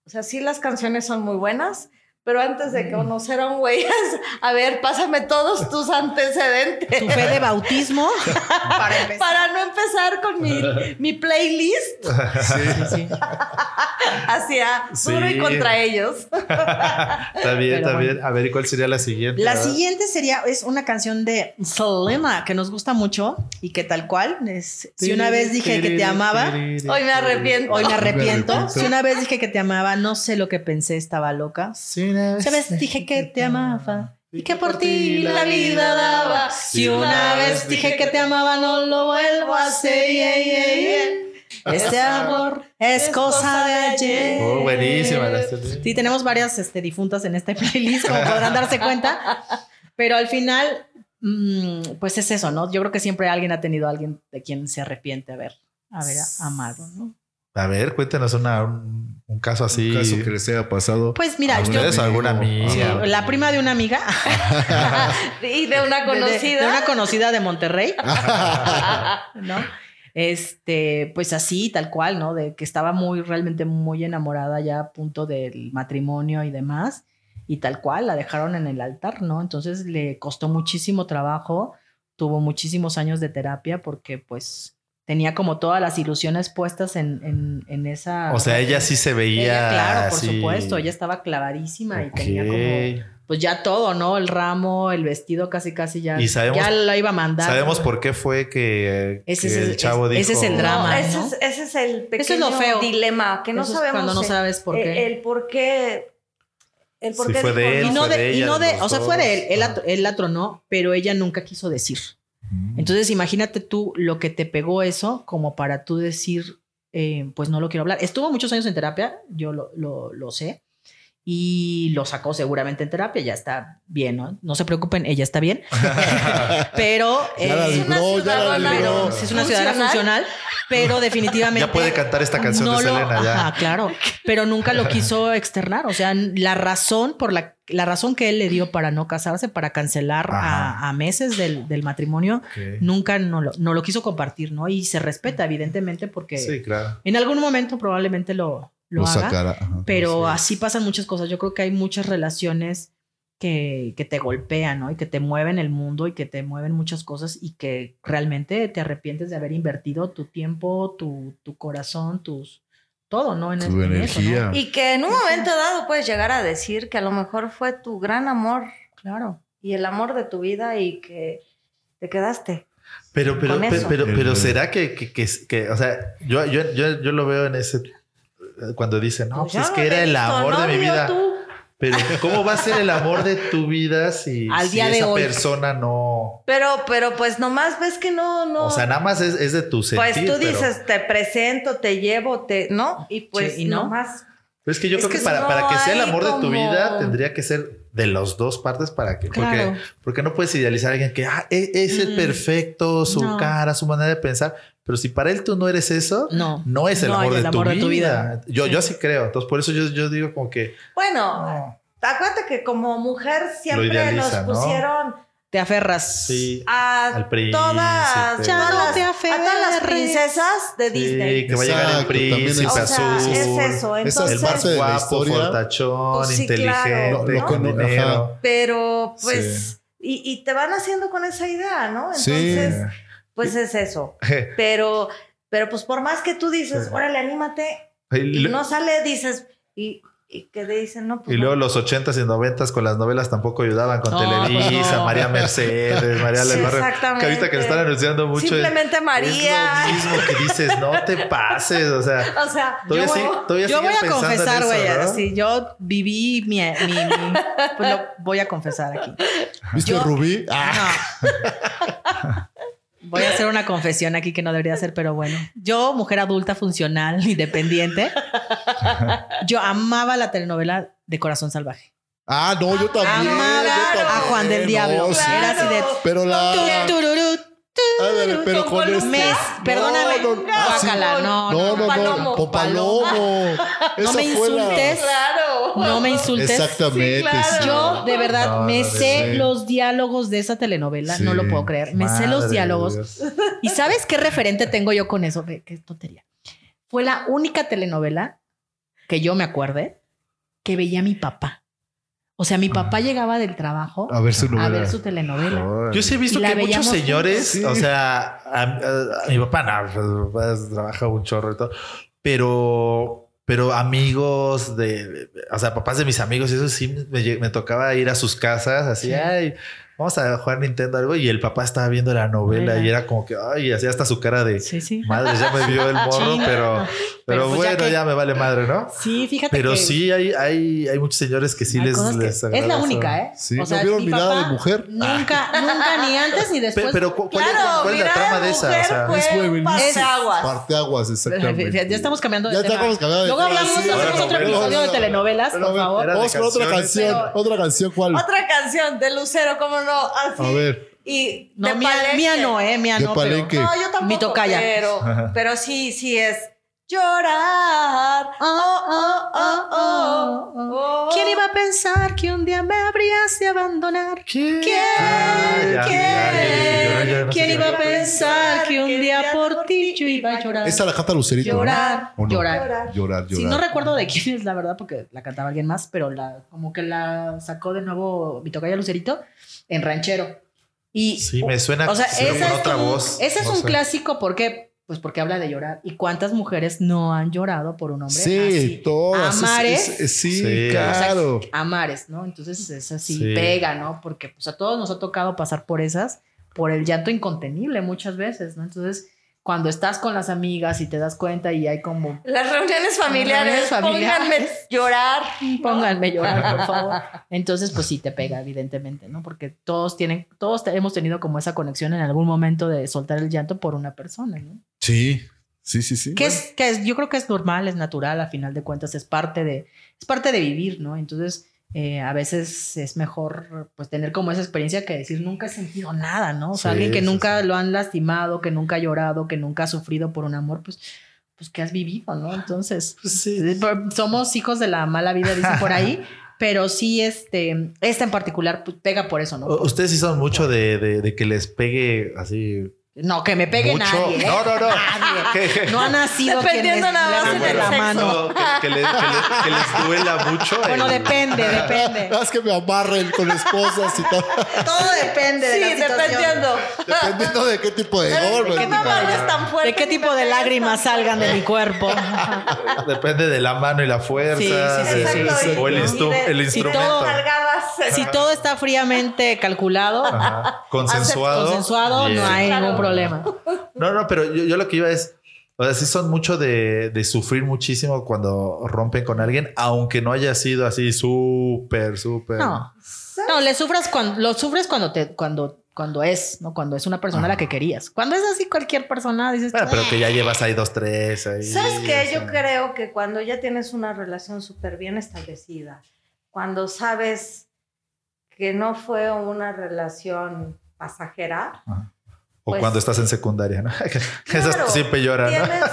o sea, sí las canciones son muy buenas, pero antes de conocer a un güey, a ver, pásame todos tus antecedentes. Tu fe de bautismo para empezar. Para no empezar con mi, mi playlist Sí, sí. hacia duro y contra ellos. está bien, está bien. A ver, ¿y cuál sería la siguiente? La siguiente sería, es una canción de Selena que nos gusta mucho y que tal cual es, si una vez dije que te amaba, Hoy me arrepiento. hoy me arrepiento. Si una vez dije que te amaba, no sé lo que pensé, estaba loca. Sí, una vez Si una vez dije que te amaba y que por ti la vida daba. Si una vez dije que te amaba, no lo vuelvo a hacer. yeah, yeah, yeah. Este amor es cosa de ayer. Oh, buenísima. Sí, tenemos varias este, difuntas en este playlist, como podrán darse cuenta. Pero al final, mm, pues es eso, ¿no? Yo creo que siempre alguien ha tenido a alguien de quien se arrepiente haber, haber amado, ¿no? A ver, cuéntanos una, un, un caso así. Un caso que les haya pasado. Pues mira, ¿A yo- alguna sí, amiga? la prima de una amiga, Y de una de- de- conocida. de una conocida de Monterrey, ¿no? Este, pues así, tal cual, ¿no? De que estaba muy, realmente muy enamorada ya a punto del matrimonio y demás. Y tal cual, la dejaron en el altar, ¿no? Entonces le costó muchísimo trabajo, tuvo muchísimos años de terapia porque pues tenía como todas las ilusiones puestas en, en, en esa... O sea, ella sí se veía. Ella, claro, por supuesto, ella estaba clavadísima y tenía como pues ya todo, ¿no? El ramo, el vestido, casi, casi ya, Y sabemos- ya la iba a mandar. Sabemos por qué fue que, Ese que es el- el chavo ese- dijo. ese es el drama. No, ese, ¿no? es, ese es el pequeño Eso es lo feo. dilema, que no Eso es sabemos. cuando no sabes por qué. El, por qué. El por qué fue de él, y no. fue de, de y ella, no de o sea, fue de él, la, él la tronó, pero ella nunca quiso decir. Entonces, imagínate tú lo que te pegó eso como para tú decir, eh, pues no lo quiero hablar. Estuvo muchos años en terapia, yo lo, lo- lo sé, y lo sacó seguramente en terapia, ya está bien, ¿no? No se preocupen, ella está bien. pero Ya eh, ya la ciudadana, pero es una ciudadana funcional, pero definitivamente. Ya puede cantar esta canción no de lo- Selena, ya. Ajá, claro. Pero nunca lo quiso externar. O sea, la razón por la, la razón que él le dio para no casarse, para cancelar a, meses del, del matrimonio, nunca no lo, no lo quiso compartir, ¿no? Y se respeta, evidentemente, porque Sí, claro. en algún momento probablemente lo, lo Lo haga. sacará. ajá. Pero Sí. así pasan muchas cosas. Yo creo que hay muchas relaciones que, que te golpean, ¿no? Y que te mueven el mundo y que te mueven muchas cosas y que realmente te arrepientes de haber invertido tu tiempo, tu, tu corazón, tus todo, ¿no? En, Tu en eso, ¿no? energía. Y que en un momento dado puedes llegar a decir que a lo mejor fue tu gran amor Claro. y el amor de tu vida y que te quedaste. Pero, pero, Con pero, eso. pero, pero será que, que, que, que- o sea, yo, yo, yo, yo lo veo en ese, cuando dicen, no, Pues pues es que no era el amor de mi vida. tú. Pero, ¿cómo va a ser el amor de tu vida si, Al si día de esa hoy. persona no. Pero, pero pues nomás ves que no, no. O sea, nada más es, es de tu sentir. pues tú pero- dices, te presento, te llevo, te, ¿no? Y pues Sí, y no. nomás. Pero es que yo Es creo que, que para, no para que sea el amor de tu vida tendría que ser de las dos partes para que. Porque, Claro. porque no puedes idealizar a alguien que ah, e- es el Mm. perfecto, su No. cara, su manera de pensar. Pero si para él tú no eres eso, No. no es el, No amor, de, el tu de vida. tu vida. Yo, Sí. yo así creo. Entonces, por eso yo, yo digo como que. Bueno, no. acuérdate que como mujer siempre nos ¿no? pusieron Te aferras. Sí. a Al príncipe. todas, Ya todas no las- te a todas las princesas de Sí, Disney. que va a llegar el príncipe O sea, azul. es eso. Esa es Entonces, parte de la guapo, historia. fortachón, Pues sí, inteligente, claro, con no- dinero. ajá. pero pues, y, y te van haciendo con esa idea, ¿no? Sí. Entonces, pues es eso. Pero, pero pues por más que tú dices, órale, anímate, Y, no sale, dices, y, y que te dicen, no, pues y luego no. los ochentas y noventas con las novelas tampoco ayudaban con No, Televisa, no. María Mercedes, María Sí, del Barrio. exactamente. Que ahorita que le están anunciando mucho. es- Simplemente María. Es lo mismo que dices, no te pases. O sea, O sea, todavía, yo sí, voy- todavía Yo voy a confesar, güey. ¿no? Sí, yo viví mi, mi- mi- pues lo voy a confesar aquí. ¿Viste Yo- Rubí? Ah, No. Voy a hacer una confesión aquí que no debería hacer, pero bueno. Yo, mujer adulta, funcional, independiente, yo amaba la telenovela de Corazón Salvaje. ah, no, yo también. Amaba yo a Juan del Diablo. no, sí. Era así de... Pero la. tu, Ándale, pero con este. Mes, perdóname. No, no, ah, sí. No, No, no, no. Palomo. Popalomo. No Esa me insultes. claro. No me insultes. Exactamente. Sí, claro. sí. Yo, de verdad, No, me no, sé sí. los diálogos de esa telenovela. Sí. No lo puedo creer. Me sé los diálogos. Dios. ¿Y sabes qué referente tengo yo con eso? Qué tontería. Fue la única telenovela que yo me acuerde que veía mi papá. O sea, mi papá llegaba del trabajo A ver su a novela. ver su telenovela. Yo sí he visto que muchos señores, o sea, a, a- a mi papá no, pues, mi papá trabaja un chorro y todo, pero, pero amigos de, o sea, papás de mis amigos, eso sí me, me tocaba ir a sus casas, así, Sí. ay, vamos a jugar Nintendo algo, y el papá estaba viendo la novela y era como que, ay, hacía hasta su cara de, Sí, sí. madre, ya me vio el morro, Chino. Pero, pero, pues ya bueno, que- ya me vale madre, ¿no? Sí, fíjate Pero que sí hay, hay, hay muchos señores que sí hay les, cosas que- les es la única, ¿eh? Sí, ¿no vieron mi Mirada papá de Mujer? Nunca, nunca, ni antes ni después. Pero, ¿cu- ¿cuál, Claro, cuál es la trama de esa? O sea, fue Es buenísimo. parteaguas. Parteaguas, exactamente. Ya estamos cambiando de Ya tema. estamos cambiando de Luego hablamos, sí. hacemos Bueno, otro bueno, episodio de telenovelas, Pero, por favor. Vamos con otra canción. Otra canción, ¿cuál? Otra canción de Lucero, ¿cómo no? Así. A ver. Y No, mía, no, eh, mía De no. pero-. No, yo tampoco. Mi tocaya. Pero, pero sí, sí es llorar. Oh, oh, oh, oh, oh. ¿Quién iba a pensar que un día me habrías de abandonar? ¿Quién? ¿Quién? Ah, ya, ¿Quién? ya, ya, no ¿Quién iba a pensar que un día por ti yo iba a llorar? Esa la canta Lucerito. ¿no? Llorar, ¿O no? llorar. Llorar. Llorar. Sí, no recuerdo de quién es la verdad porque la cantaba alguien más, pero la como que la sacó de nuevo mi tocaya Lucerito en ranchero. Y Sí, me suena o sea, esa es otra como- voz. Ese es no un clásico porque pues porque habla de llorar. ¿Y cuántas mujeres no han llorado por un hombre Sí, así? todas. A mares. Es- es- sí, Sí. claro. a mares, ¿no? Entonces es así, Sí. pega, ¿no? Porque pues a todos nos ha tocado pasar por esas, por el llanto incontenible muchas veces, ¿no? Entonces, cuando estás con las amigas y te das cuenta y hay como, Las reuniones familiares, reuniones familiares. pónganme llorar. pónganme llorar, por favor. Entonces, pues sí te pega, evidentemente, ¿no? Porque todos tienen, todos hemos tenido como esa conexión en algún momento de soltar el llanto por una persona, ¿no? Sí, sí, sí, sí. Que es, que es, yo creo que es normal, es natural, a final de cuentas, es parte de, es parte de vivir, ¿no? Entonces, eh, a veces es mejor pues tener como esa experiencia que decir nunca he sentido nada, ¿no? O sea, Sí, alguien que sí, nunca sí. lo han lastimado, que nunca ha llorado, que nunca ha sufrido por un amor, pues, pues que has vivido, ¿no? Entonces, eh, somos hijos de la mala vida, dicen por ahí, pero sí, este, esta en particular pues, pega por eso, ¿no? Ustedes sí son mucho de, de- de que les pegue así. No, que me pegue mucho. nadie. ¿eh? No, no, no. Nadie. No ha nacido quien Dependiendo les- nada más de la mano. No, que, que les, que les- que les duela mucho. Bueno, el- depende, depende. Haz que me amarren con esposas y todo. Todo depende de Sí, la situación. dependiendo. Dependiendo de qué tipo de golpe. amarres tan fuerte. De qué tipo de lágrimas salgan de mi cuerpo. Depende de la mano y la fuerza. Sí, sí, sí, de- sí, sí. O el, instru- de- el instrumento. todo nalgadas. Si todo está fríamente calculado, Ajá. Consensuado. consensuado, Bien. no hay Claro. ningún problema. No, no, pero yo, yo lo que iba es. O sea, sí son mucho de, de sufrir muchísimo cuando rompen con alguien, aunque no haya sido así súper, súper. No. No, le sufras cuando lo sufres cuando te cuando cuando es, ¿no? Cuando es una persona a la que querías. Cuando es así cualquier persona dices, Bueno, pero "Ah". que ya llevas ahí dos, tres. Ahí, ¿Sabes qué? Yo sea. creo que cuando ya tienes una relación súper bien establecida, cuando sabes que no fue una relación pasajera, O pues- cuando estás en secundaria, ¿no? Claro, Eso siempre llora, ¿no? tienes,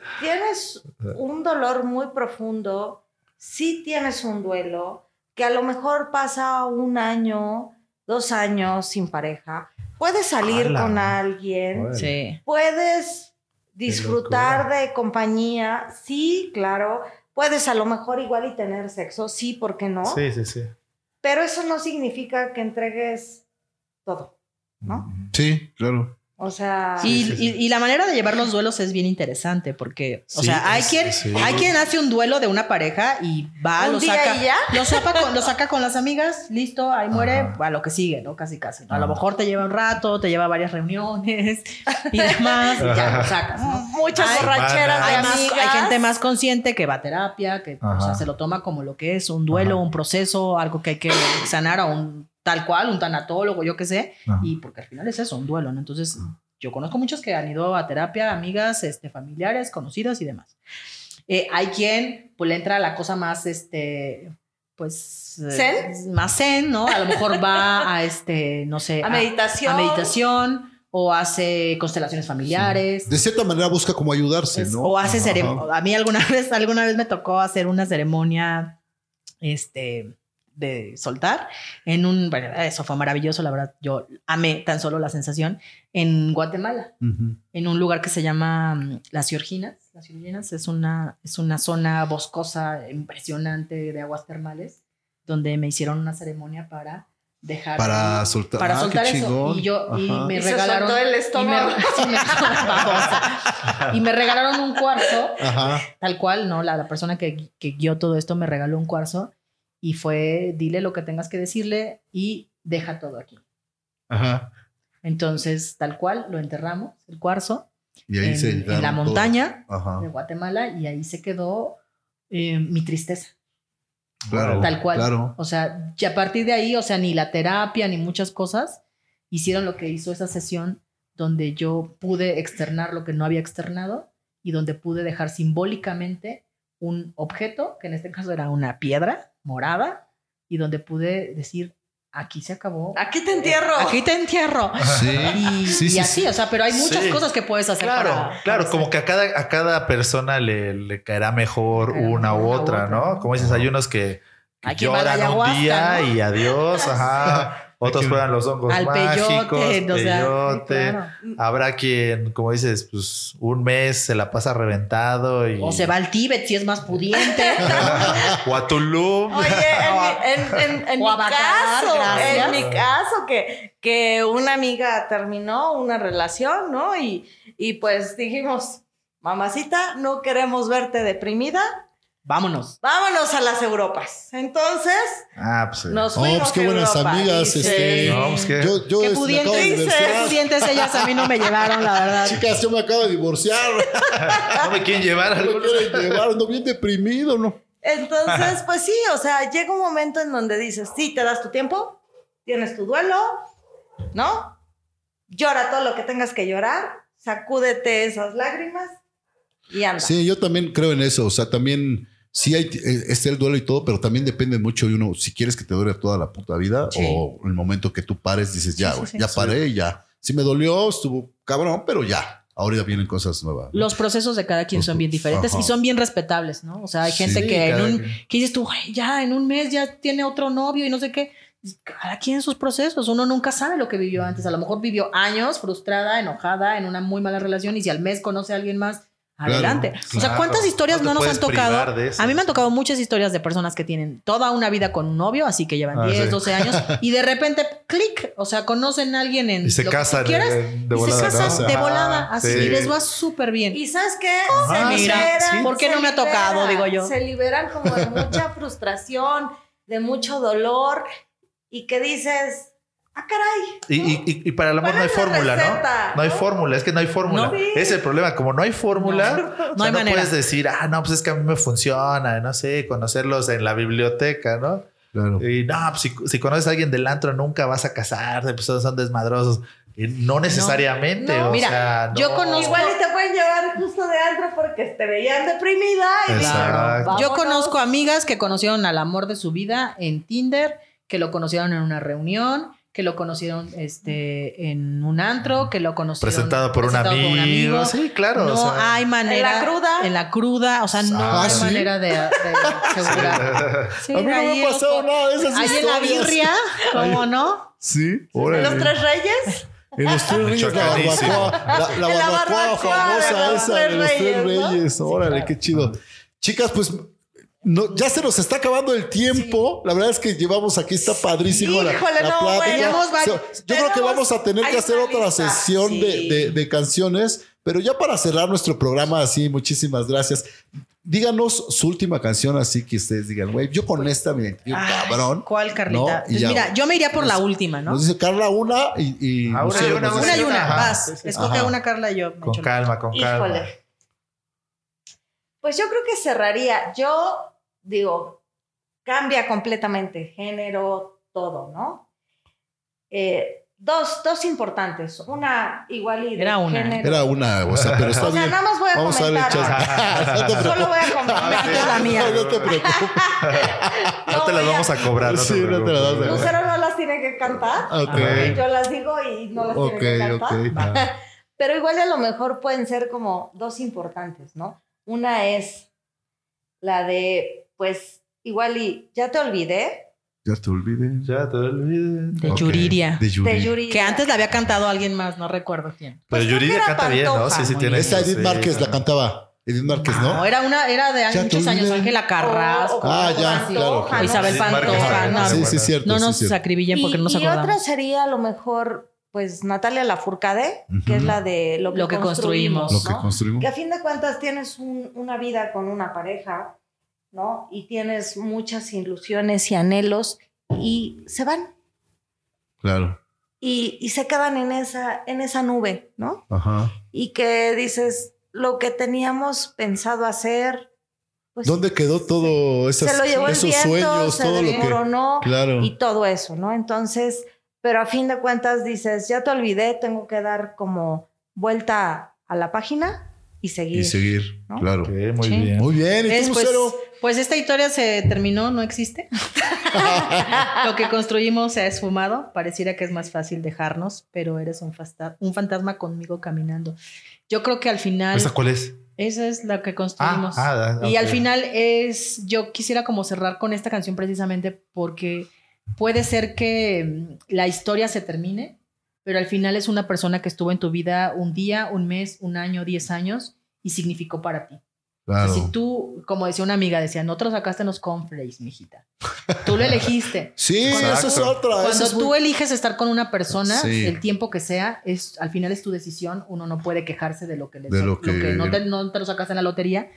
tienes un dolor muy profundo, sí tienes un duelo, que a lo mejor pasa un año, dos años sin pareja, puedes salir ¡Hala! con alguien. Sí. puedes disfrutar de compañía, sí, claro, puedes a lo mejor igual y tener sexo, sí, ¿por qué no? Sí, sí, sí. Pero eso no significa que entregues todo, ¿no? Sí, claro. O sea, Y, sí, sí. y- y la manera de llevar los duelos es bien interesante porque, o Sí, sea, hay es- quien, sí. hay quien hace un duelo de una pareja y va, ¿Un lo día saca, y ya? lo saca con, lo saca con las amigas, listo, ahí muere, Ajá. a lo que sigue, ¿no? Casi, casi. ¿no? A lo mejor te lleva un rato, te lleva varias reuniones y demás, y ya lo sacas, ¿no? muchas Hay- borracheras de Hay, más- amigas. hay gente más consciente que va a terapia, que o sea, se lo toma como lo que es, un duelo, Ajá. un proceso, algo que hay que sanar a un tal cual, un tanatólogo, yo qué sé, Ajá. y porque al final es eso, un duelo, ¿no? Entonces, yo conozco muchos que han ido a terapia, amigas, este, familiares, conocidas y demás. Eh, hay quien, pues, le entra la cosa más, este, pues... eh, ¿Zen? Más zen, ¿no? A lo mejor va a, este, no sé... A meditación. A meditación, o hace constelaciones familiares. De cierta manera busca como ayudarse, Es- ¿no? O hace Ajá. ceremonia. A mí alguna vez, alguna vez me tocó hacer una ceremonia este, de soltar en un. Bueno, eso fue maravilloso, la verdad. Yo amé tan solo la sensación en Guatemala, en un lugar que se llama mm, Las Georginas. Las Georginas es una, es una zona boscosa impresionante de aguas termales, donde me hicieron una ceremonia para dejar. Para soltar. para ah, soltar qué eso. chingón. Y yo y Ajá. me Y se regalaron. soltó el y me- estómago. sí, me- babosa. Y me regalaron un cuarzo, Ajá. tal cual, ¿no? La, la persona que, que guió todo esto me regaló un cuarzo y fue, dile lo que tengas que decirle y deja todo aquí. Ajá. Entonces, tal cual, lo enterramos, el cuarzo, Y ahí en, se en la montaña de Guatemala y ahí se quedó eh, mi tristeza. Claro. Tal cual. Claro. O sea, y a partir de ahí, o sea, ni la terapia ni muchas cosas hicieron lo que hizo esa sesión donde yo pude externar lo que no había externado y donde pude dejar simbólicamente un objeto, que en este caso era una piedra morada, y donde pude decir, aquí se acabó. Aquí te entierro. Aquí te entierro. Sí. Y, Sí, y sí, así, sí. o sea, pero hay muchas Sí. cosas que puedes hacer. Claro, para- claro, para como hacer. que a cada, a cada persona le, le caerá mejor Le caerá una u una u otra, otra, ¿no? Como dices, hay unos que, lloran un día ¿no? y adiós, ajá. Otros quien- juegan los hongos Al mágicos, peyote, o sea, peyote. claro. Habrá quien, como dices, pues un mes se la pasa reventado y... O se va al Tíbet si es más pudiente. o a Tulum. Oye, en mi, en, en- en O mi caso, gracias. en mi caso, que, que una amiga terminó una relación, ¿no? Y, Y pues dijimos, mamacita, no queremos verte deprimida, Vámonos. vámonos a las Europas. Entonces, Ah, pues sí. nos Oh, fuimos pues qué a buenas Europa. amigas, Y este, sí. No, pues que- Yo, yo Qué este, me acabo de pudientes, qué ellas a mí no me llevaron, la verdad. Chicas, yo me acabo de divorciar. no me quieren llevar No me quieren llevar, ando bien deprimido, ¿no? Entonces, pues sí, o sea, llega un momento en donde dices, sí, te das tu tiempo, tienes tu duelo, ¿no? Llora todo lo que tengas que llorar, sacúdete esas lágrimas y anda. Sí, yo también creo en eso. O sea, también sí hay eh, está el duelo y todo, pero también depende mucho de uno. Si quieres que te dure toda la puta vida Sí. o el momento que tú pares, dices, ya, Sí, sí, güey, sí. ya paré y ya. Sí me dolió, estuvo cabrón, pero ya. Ahorita vienen cosas nuevas. ¿no? Los procesos de cada quien son bien diferentes ajá. y son bien respetables, ¿no? O sea, hay gente Sí, que en un, que dices tú, "Ay, ya en un mes ya tiene otro novio y no sé qué. Cada quien sus procesos. Uno nunca sabe lo que vivió antes. A lo mejor vivió años frustrada, enojada, en una muy mala relación y si al mes conoce a alguien más, Claro, adelante. o sea, claro. ¿cuántas historias No nos han tocado? A mí me han tocado muchas historias de personas que tienen toda una vida con un novio, así que llevan Ah, 10, sí. 12 años y de repente, clic, o sea, conocen a alguien en Y se lo que tú casan quieras, de, de y se volada. casan ¿no? de volada, así, sí. y les va súper bien. Y sabes qué? Se liberan. sí. ¿Por qué se no me ha tocado, liberan, digo yo? Se liberan como de mucha frustración, de mucho dolor y que dices, ah, caray. Y, y- y- y para el amor no hay ¿Cuál es la fórmula, receta? ¿no? No hay ¿No? fórmula, es que no hay fórmula. No. Sí. Ese es el problema, como no hay fórmula, No, o sea, no hay manera. puedes decir, ah, no, pues es que a mí me funciona, no sé, conocerlos en la biblioteca, ¿no? Claro. Y no, pues si, si conoces a alguien del antro nunca vas a casarte, pues todos son desmadrosos. Y no necesariamente, No. o Mira, sea, yo no. conozco- Igual y te pueden llevar justo de antro porque te veían deprimida. Y Exacto. Yo conozco amigas que conocieron al amor de su vida en Tinder, que lo conocieron en una reunión, que lo conocieron este, en un antro, que lo conocieron presentado por un amigo. Sí, claro. No o sea, hay manera. ¿En la cruda? En la cruda. O sea, no Ah, hay ¿sí? manera de, de asegurar. Sí, a mí no ahí me ha en pasado nada de esas Ahí en la birria, ¿cómo no? Sí, órale. Los tres reyes. En los tres reyes, la barbacoa, la, la En la barbacoa famosa esa de los tres reyes, ¿no? reyes. Órale, qué chido. Chicas, pues no, ya se nos está acabando el tiempo. La verdad es que llevamos aquí, está padrísimo la, Híjole, la no, plática. bueno. Yo creo que vamos a tener que hacer otra lista, sesión de, sí. de- de canciones, pero ya para cerrar nuestro programa así, muchísimas gracias. Díganos su última canción así que ustedes digan, güey, yo con esta me identifico cabrón. ¿Cuál, Carlita? ¿no? Y Pues ya- mira, yo me iría por la última, ¿no? Nos dice Carla una y, y Ah, una y una, una y una, vas. Escoge una, Carla, y yo. Con calma, con calma. Híjole. Pues yo creo que cerraría. Yo digo, cambia completamente género, todo, ¿no? Eh, dos, dos importantes. Una igual y de Era una. género. Era una, o sea, pero está o sea, nada más voy a Vamos a comentar. chance. No te preocupes. Solo voy a comentar. Es la mía. No, no te preocupes. No te las a- vamos a cobrar. No Sí, te no te las vamos a cobrar. Lucero no las tiene que cantar. Ok. Yo las digo y no las Ok, tiene que cantar. ok. Pero igual a lo mejor pueden ser como dos importantes, ¿no? Una es la de, pues, igual y ya te olvidé, Ya te olvidé. Ya te olvides. De Ok. Yuriria. De Yuri. de. Que antes la había cantado alguien más, no recuerdo quién. Pues Pero Yuridia era canta bien, ¿no? Sí, sí tiene. Esta Edith sí, Márquez la cantaba. Edith Márquez, ¿no? No, era una, era de muchos años, olvidé. Ángela Carrasco. Ah, ya, claro. Isabel Sí, Pantoja, no. Sí, sí, cierto. No sí, nos acribillen porque y, no nos y acordamos. otra sería a lo mejor, pues, Natalia Lafourcade, que es la de lo que, Lo que construimos. Lo que ¿no? construimos. Que a fin de cuentas tienes un- una vida con una pareja, ¿no? Y tienes muchas ilusiones y anhelos y se van Claro. y, y se quedan en esa, en esa nube, ¿no? Ajá. Y que dices, lo que teníamos pensado hacer, pues ¿Dónde quedó todo esas, se lo llevó el esos viento, sueños, se todo lo que. Claro. y todo eso, ¿no? Entonces, pero a fin de cuentas dices, ya te olvidé, tengo que dar como vuelta a la página y seguir. Y seguir. ¿no? Claro. Ok, muy Sí. bien. Muy bien. ¿Y tú, pues, pues esta historia se terminó, no existe. Lo que construimos se ha esfumado. Pareciera que es más fácil dejarnos, pero eres un, fasta- un fantasma conmigo caminando. Yo creo que al final ¿Esa cuál es? esa es la que Ah, construimos. ah, Y al final es, yo quisiera como cerrar con esta canción precisamente porque puede ser que mm, la historia se termine, pero al final es una persona que estuvo en tu vida un día, un mes, un año, diez años y significó para ti. Claro. Si tú, como decía una amiga, decía, no te lo sacaste en los cornflakes, mijita. Tú lo elegiste. Sí, Cuando eso es otra. Cuando es muy- tú eliges estar con una persona, Sí. el tiempo que sea, es al final es tu decisión. Uno no puede quejarse de lo que, le De lo que- no, te, no te lo sacaste en la lotería.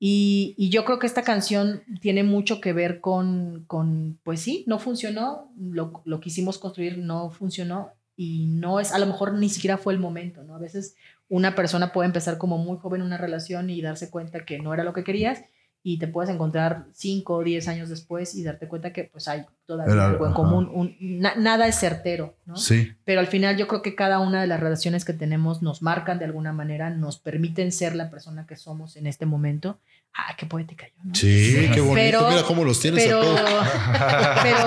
Y, yo creo que esta canción tiene mucho que ver con, con pues sí, no funcionó, lo, lo quisimos construir no funcionó y no es, a lo mejor ni siquiera fue el momento, ¿no? A veces una persona puede empezar como muy joven una relación y darse cuenta que no era lo que querías y te puedes encontrar 5 o 10 años después y darte cuenta que pues hay todavía Era- algo en ajá. común, un- na- nada es certero, ¿no? Sí. Pero al final yo creo que cada una de las relaciones que tenemos nos marcan de alguna manera, nos permiten ser la persona que somos en este momento. Ah, qué poética yo, ¿no? Sí, qué bonito. Pero- Mira cómo los tienes Pero, a todos. pero,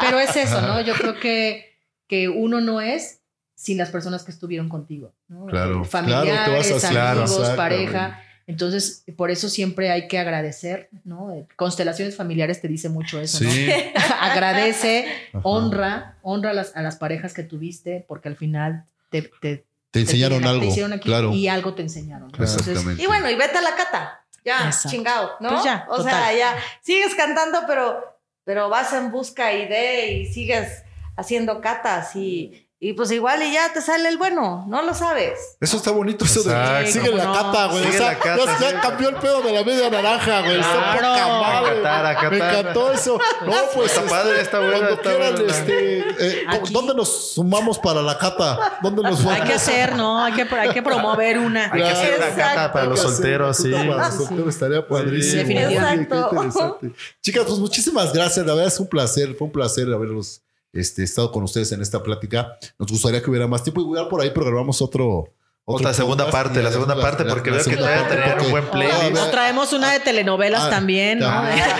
pero es eso, ¿no? Yo creo que, que uno no es sin las personas que estuvieron contigo, ¿no? Claro, Familiares, claro, te vas a- claro, amigos, exactamente. pareja. Entonces, por eso siempre hay que agradecer, ¿no? Constelaciones familiares te dice mucho eso, ¿no? Sí. Agradece, Ajá. honra, honra a las, a las parejas que tuviste, porque al final te, te, Te enseñaron algo. te hicieron aquí claro. y algo te enseñaron. ¿no? Entonces. Y bueno, y vete a la cata. Ya, Exacto. chingado, ¿no? Pues ya, o total. sea, ya sigues cantando, pero, pero vas en busca y de y sigues haciendo catas y, y pues igual y ya te sale el bueno, no lo sabes. Eso está bonito, eso de sigue la ¿Cómo no? cata, güey. O sea, ya, cambió el pedo de la media naranja, güey. Está Claro. poca madre. Me encantó eso. No, pues Está este, padre, está bueno, Cuando está quieran, bueno. este, eh. ¿dónde nos sumamos para la cata? ¿Dónde nos Hay que hacer, ¿no? Hay que, hay que promover una. Hay que hacer una cata para los solteros, sí. Para los solteros estaría padrísimo. definitivamente. Oye, qué interesante. Chicas, pues muchísimas gracias. La verdad es un placer. Fue un placer haberlos este, estado con ustedes en esta plática. Nos gustaría que hubiera más tiempo. Igual por ahí programamos otro. Otra segunda parte, la segunda parte, porque veo que parte, tenían un buen playlist. Ah, O traemos una de telenovelas Ah, también, ¿no? también.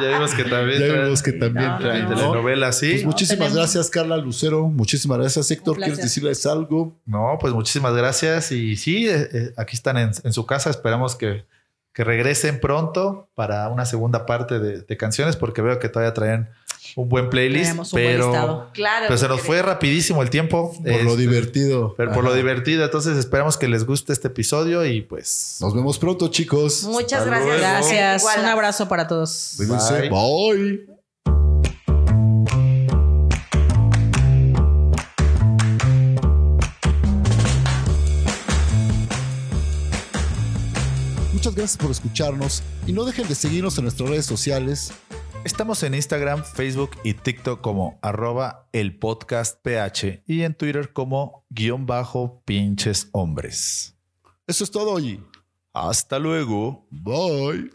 Ya vimos que también Ya traen vimos que también No, traen, no, ¿no? telenovelas, sí. Pues muchísimas gracias, Carla Lucero. Muchísimas gracias, Héctor. ¿Quieres decirles algo? No, pues muchísimas gracias. Y sí, eh, eh, aquí están en, en su casa. Esperamos que, que regresen pronto para una segunda parte de, de canciones, porque veo que todavía traen un buen playlist. Un buen pero, listado. Claro. pero se nos fue rapidísimo el tiempo. Por lo Este, divertido. Pero por lo divertido. Entonces esperamos que les guste este episodio y pues. Nos vemos pronto, chicos. Muchas Hasta gracias. luego. Gracias. Igual. Un abrazo para todos. Bye. Bye. Muchas gracias por escucharnos y no dejen de seguirnos en nuestras redes sociales. Estamos en Instagram, Facebook y TikTok como arroba el podcast PH y en Twitter como guion bajo pinches hombres. Eso es todo y Hasta luego. bye.